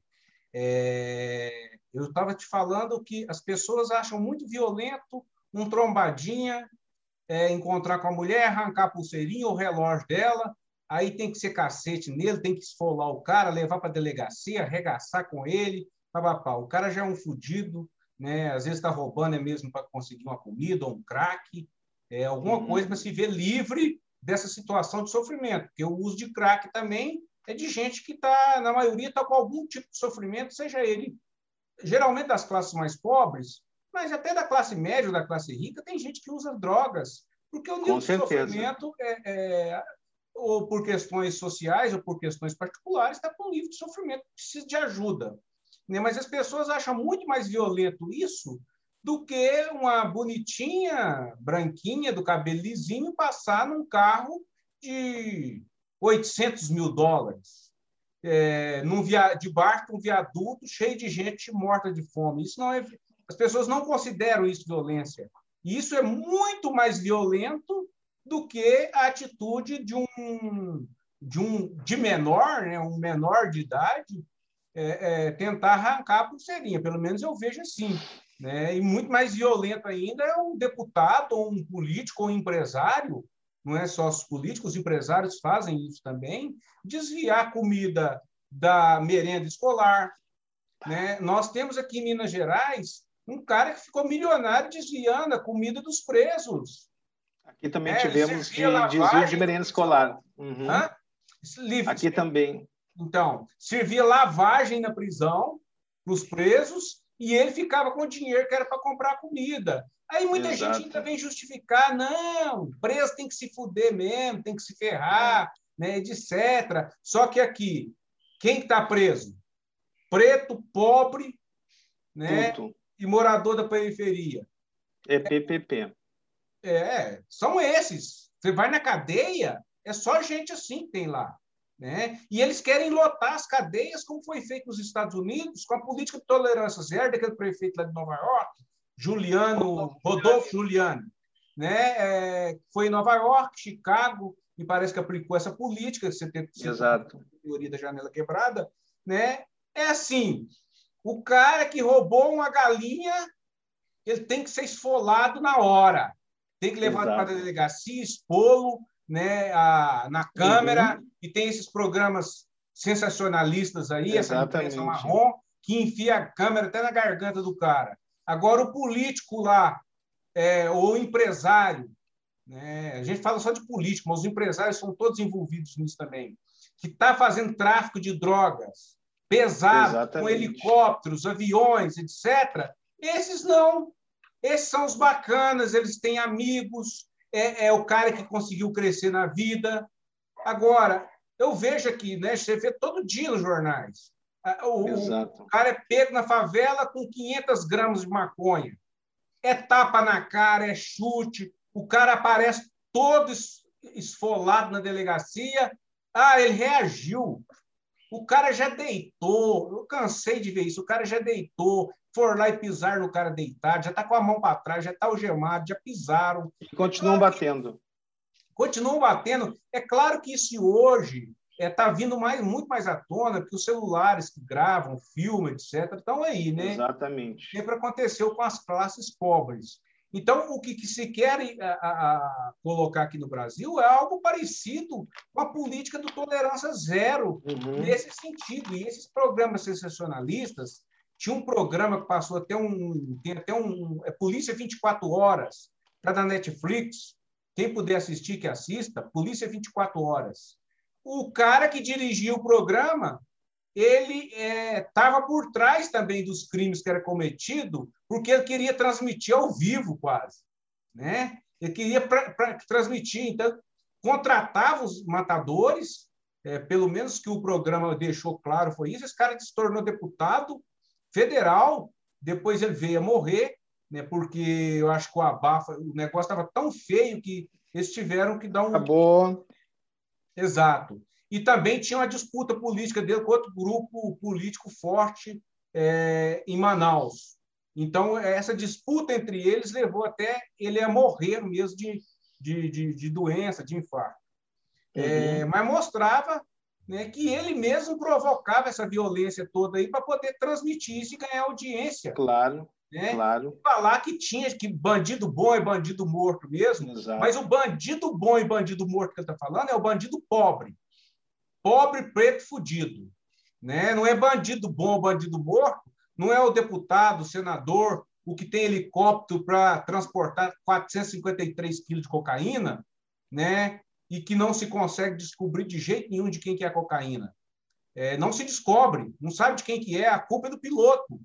É... eu estava te falando que as pessoas acham muito violento um trombadinha, é, encontrar com a mulher, arrancar a pulseirinha, o relógio dela, aí tem que ser cacete nele, tem que esfolar o cara, levar para a delegacia, arregaçar com ele, papapá. O cara já é um fudido, né? às vezes está roubando é mesmo para conseguir uma comida ou um crack, é, alguma uhum. coisa para se ver livre dessa situação de sofrimento, porque o uso de crack também é de gente que está, na maioria, está com algum tipo de sofrimento, seja ele geralmente das classes mais pobres, mas até da classe média da classe rica, tem gente que usa drogas, porque o nível de sofrimento é, é, ou por questões sociais ou por questões particulares, está com um nível de sofrimento, precisa de ajuda. Né? Mas as pessoas acham muito mais violento isso do que uma bonitinha, branquinha, do cabelo lisinho, passar num carro de 800 mil dólares, é, num via, de um viaduto cheio de gente morta de fome. Isso não é. As pessoas não consideram isso violência. E isso é muito mais violento do que a atitude de um de um de menor, né, um menor de idade, é, é, tentar arrancar a pulseirinha. Pelo menos eu vejo assim. Né? E muito mais violento ainda é um deputado, ou um político, ou um empresário, não é só os políticos, os empresários fazem isso também, desviar comida da merenda escolar. Né? Nós temos aqui em Minas Gerais um cara que ficou milionário desviando a comida dos presos. Aqui também é, tivemos de desvio de merenda escolar. Uhum. Aqui também. Então, servia lavagem na prisão para os presos e ele ficava com o dinheiro que era para comprar comida. Aí muita Exato. gente ainda vem justificar, não, preso tem que se fuder mesmo, tem que se ferrar, né, etc. Só que aqui, quem está preso? Preto, pobre, né, e morador da periferia. É PPP. É, são esses. Você vai na cadeia, é só gente assim que tem lá. Né? E eles querem lotar as cadeias, como foi feito nos Estados Unidos, com a política de tolerância zero daquele prefeito lá de Nova York, Juliano, Rodolfo Giuliani. Né? É, foi em Nova York, Chicago, e parece que aplicou essa política, você tem Exato. teoria da janela quebrada. Né? É assim: o cara que roubou uma galinha, ele tem que ser esfolado na hora tem que levar para a delegacia, expô-lo né, a, na câmera, uhum. e tem esses programas sensacionalistas aí, essa imprensa marrom, que enfia a câmera até na garganta do cara. Agora, o político lá, é, ou o empresário, né, a gente fala só de político, mas os empresários são todos envolvidos nisso também, que está fazendo tráfico de drogas pesado, Exatamente. com helicópteros, aviões, etc., esses não. Esses são os bacanas, eles têm amigos, é, é o cara que conseguiu crescer na vida. Agora, eu vejo aqui, né, você vê todo dia nos jornais. O, o, cara é pego na favela com 500 gramas de maconha. É tapa na cara, é chute. O cara aparece todo esfolado na delegacia. Ah, ele reagiu. O cara já deitou. Eu cansei de ver isso. O cara já deitou, for lá e pisar no cara deitado, já está com a mão para trás, já está algemado, já pisaram. E continuam claro batendo. Continuam batendo. É claro que isso hoje está é, tá vindo mais, muito mais à tona, porque os celulares que gravam, filmam, etc., estão aí, né? Exatamente. Sempre aconteceu com as classes pobres. Então, o que, que se quer a, a, colocar aqui no Brasil é algo parecido com a política do tolerância zero, uhum. nesse sentido. E esses programas sensacionalistas, tinha um programa que passou até um. Tem até um. É Polícia 24 Horas, está na Netflix. Quem puder assistir, que assista. Polícia 24 Horas. O cara que dirigia o programa ele estava é, por trás também dos crimes que era cometido, porque ele queria transmitir ao vivo quase, né? Ele queria pra, pra transmitir, então contratava os matadores, é, pelo menos que o programa deixou claro foi isso. Esse cara se tornou deputado federal, depois ele veio a morrer, né? Porque eu acho que o abafa, o negócio estava tão feio que eles tiveram que dar um. Acabou. Exato. E também tinha uma disputa política dele com outro grupo político forte é, em Manaus. Então, essa disputa entre eles levou até ele a morrer mesmo de, de, de, de doença, de infarto. Uhum. É, mas mostrava né, que ele mesmo provocava essa violência toda aí para poder transmitir isso e ganhar audiência. Claro. Né? Claro. Falar que tinha que bandido bom é bandido morto mesmo, Exato. mas o bandido bom e bandido morto que ele está falando é o bandido pobre pobre, preto, fudido. Né? Não é bandido bom, bandido morto, não é o deputado, o senador, o que tem helicóptero para transportar 453 quilos de cocaína, né? E que não se consegue descobrir de jeito nenhum de quem que é a cocaína. É, não se descobre, não sabe de quem que é, a culpa é do piloto.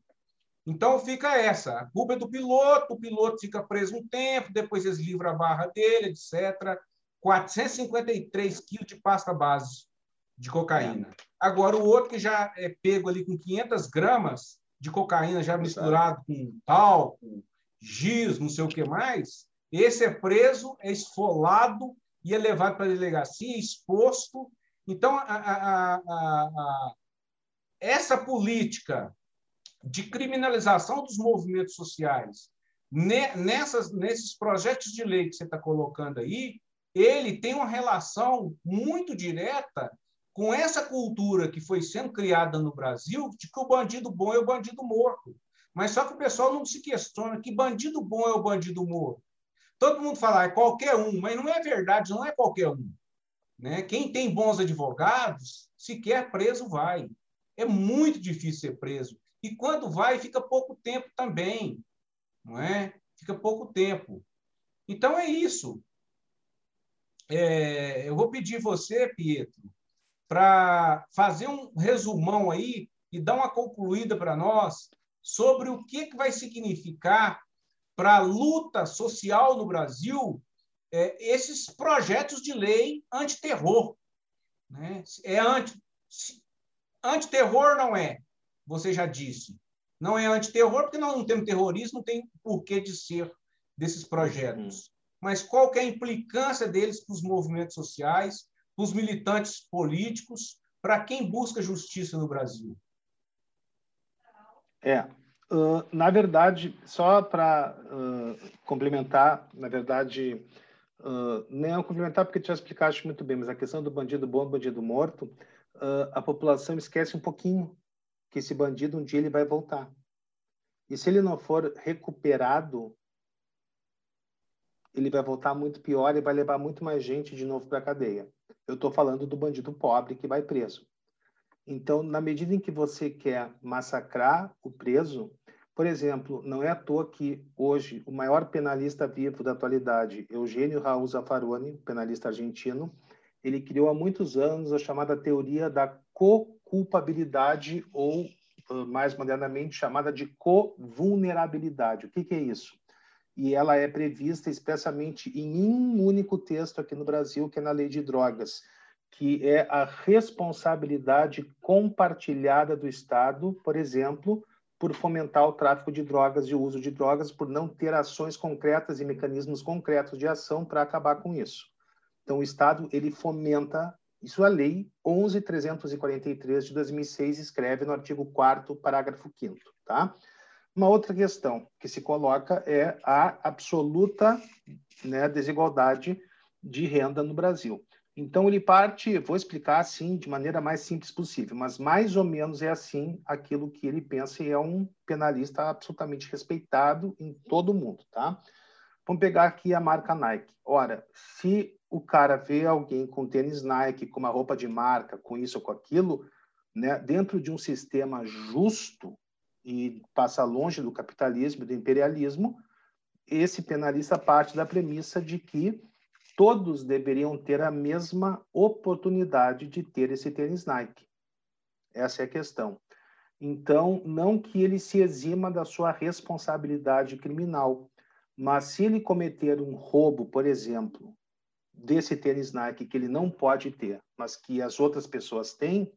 Então fica essa, a culpa é do piloto, o piloto fica preso um tempo, depois eles livram a barra dele, etc. 453 quilos de pasta base de cocaína. Agora, o outro que já é pego ali com 500 gramas de cocaína já misturado com talco, giz, não sei o que mais, esse é preso, é esfolado é levado para a delegacia, exposto. Então, a, a, a, essa política de criminalização dos movimentos sociais, nessas, nesses projetos de lei que você está colocando aí, ele tem uma relação muito direta com essa cultura que foi sendo criada no Brasil de que o bandido bom é o bandido morto. Mas só que o pessoal não se questiona que bandido bom é o bandido morto. Todo mundo fala, ah, é qualquer um, mas não é verdade, não é qualquer um. Né? Quem tem bons advogados, se quer preso, vai. É muito difícil ser preso. E quando vai, fica pouco tempo também. Não é? Fica pouco tempo. Então é isso. É, eu vou pedir você, Pietro, para fazer um resumão aí e dar uma concluída para nós sobre o que, que vai significar para a luta social no Brasil é, esses projetos de lei antiterror. Né? É anti, antiterror não é, você já disse. Não é antiterror porque nós não temos terrorismo, não tem porquê de ser desses projetos. Uhum. Mas qual é a implicância deles para os movimentos sociais, os militantes políticos, para quem busca justiça no Brasil? É, uh, na verdade, só para uh, complementar, na verdade, uh, não complementar porque já explicaste muito bem, mas a questão do bandido bom, bandido morto, a população esquece um pouquinho que esse bandido um dia ele vai voltar. E se ele não for recuperado, ele vai voltar muito pior e vai levar muito mais gente de novo para a cadeia. Eu estou falando do bandido pobre que vai preso. Então, na medida em que você quer massacrar o preso, por exemplo, não é à toa que hoje o maior penalista vivo da atualidade, Eugênio Raul Zaffaroni, penalista argentino, ele criou há muitos anos a chamada teoria da co-culpabilidade ou, mais modernamente, chamada de co-vulnerabilidade. O que, que é isso? e ela é prevista expressamente em um único texto aqui no Brasil, que é na Lei de Drogas, que é a responsabilidade compartilhada do Estado, por exemplo, por fomentar o tráfico de drogas e o uso de drogas, por não ter ações concretas e mecanismos concretos de ação para acabar com isso. Então, o Estado ele fomenta isso a lei 11.343 de 2006 escreve no artigo 4 parágrafo 5 tá? Uma outra questão que se coloca é a absoluta né, desigualdade de renda no Brasil. Então, ele parte, vou explicar assim, de maneira mais simples possível, mas mais ou menos é assim aquilo que ele pensa e é um penalista absolutamente respeitado em todo mundo, tá? Vamos pegar aqui a marca Nike. Ora, se o cara vê alguém com tênis Nike, com uma roupa de marca, com isso ou com aquilo, né, dentro de um sistema justo e passa longe do capitalismo, do imperialismo, esse penalista parte da premissa de que todos deveriam ter a mesma oportunidade de ter esse tênis Nike. Essa é a questão. Então, não que ele se exima da sua responsabilidade criminal, mas se ele cometer um roubo, por exemplo, desse tênis Nike que ele não pode ter, mas que as outras pessoas têm,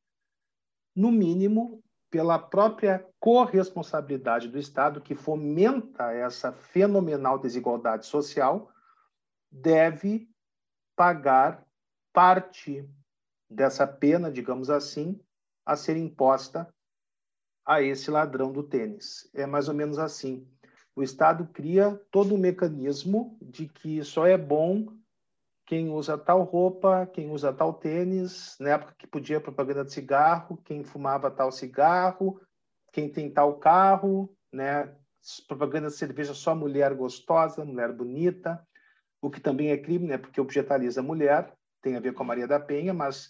no mínimo, pela própria corresponsabilidade do Estado, que fomenta essa fenomenal desigualdade social, deve pagar parte dessa pena, digamos assim, a ser imposta a esse ladrão do tênis. É mais ou menos assim. O Estado cria todo um mecanismo de que só é bom quem usa tal roupa, quem usa tal tênis, na época que podia propaganda de cigarro, quem fumava tal cigarro, quem tem tal carro, né? Propaganda de cerveja só mulher gostosa, mulher bonita, o que também é crime, né? Porque objetaliza a mulher, tem a ver com a Maria da Penha, mas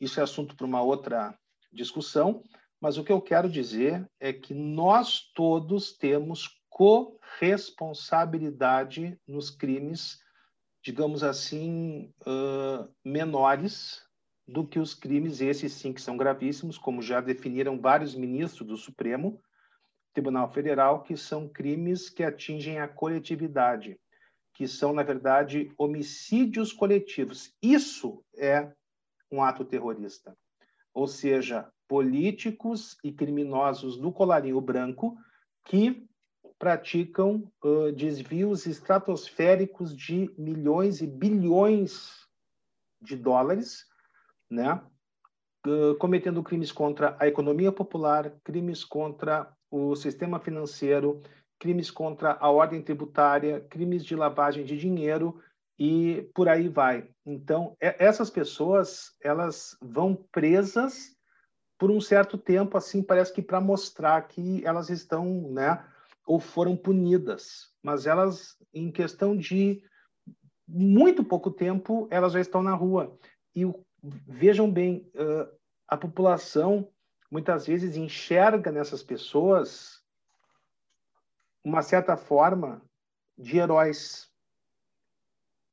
isso é assunto para uma outra discussão. Mas o que eu quero dizer é que nós todos temos corresponsabilidade nos crimes digamos assim, uh, menores do que os crimes, esses sim que são gravíssimos, como já definiram vários ministros do Supremo Tribunal Federal, que são crimes que atingem a coletividade, que são, na verdade, homicídios coletivos. Isso é um ato terrorista. Ou seja, políticos e criminosos do colarinho branco que praticam uh, desvios estratosféricos de milhões e bilhões de dólares, né? Uh, cometendo crimes contra a economia popular, crimes contra o sistema financeiro, crimes contra a ordem tributária, crimes de lavagem de dinheiro e por aí vai. Então, essas pessoas, elas vão presas por um certo tempo, assim, parece que para mostrar que elas estão, né, ou foram punidas, mas elas, em questão de muito pouco tempo, elas já estão na rua. E vejam bem, a população muitas vezes enxerga nessas pessoas uma certa forma de heróis.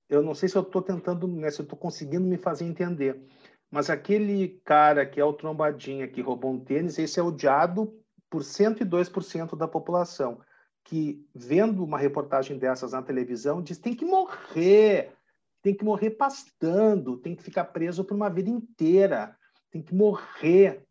Eu não sei se eu estou tentando, né, se eu estou conseguindo me fazer entender, mas aquele cara que é o trombadinha que roubou um tênis, esse é odiado por 102% da população que, vendo uma reportagem dessas na televisão, diz tem que morrer, tem que morrer pastando, tem que ficar preso por uma vida inteira, tem que morrer,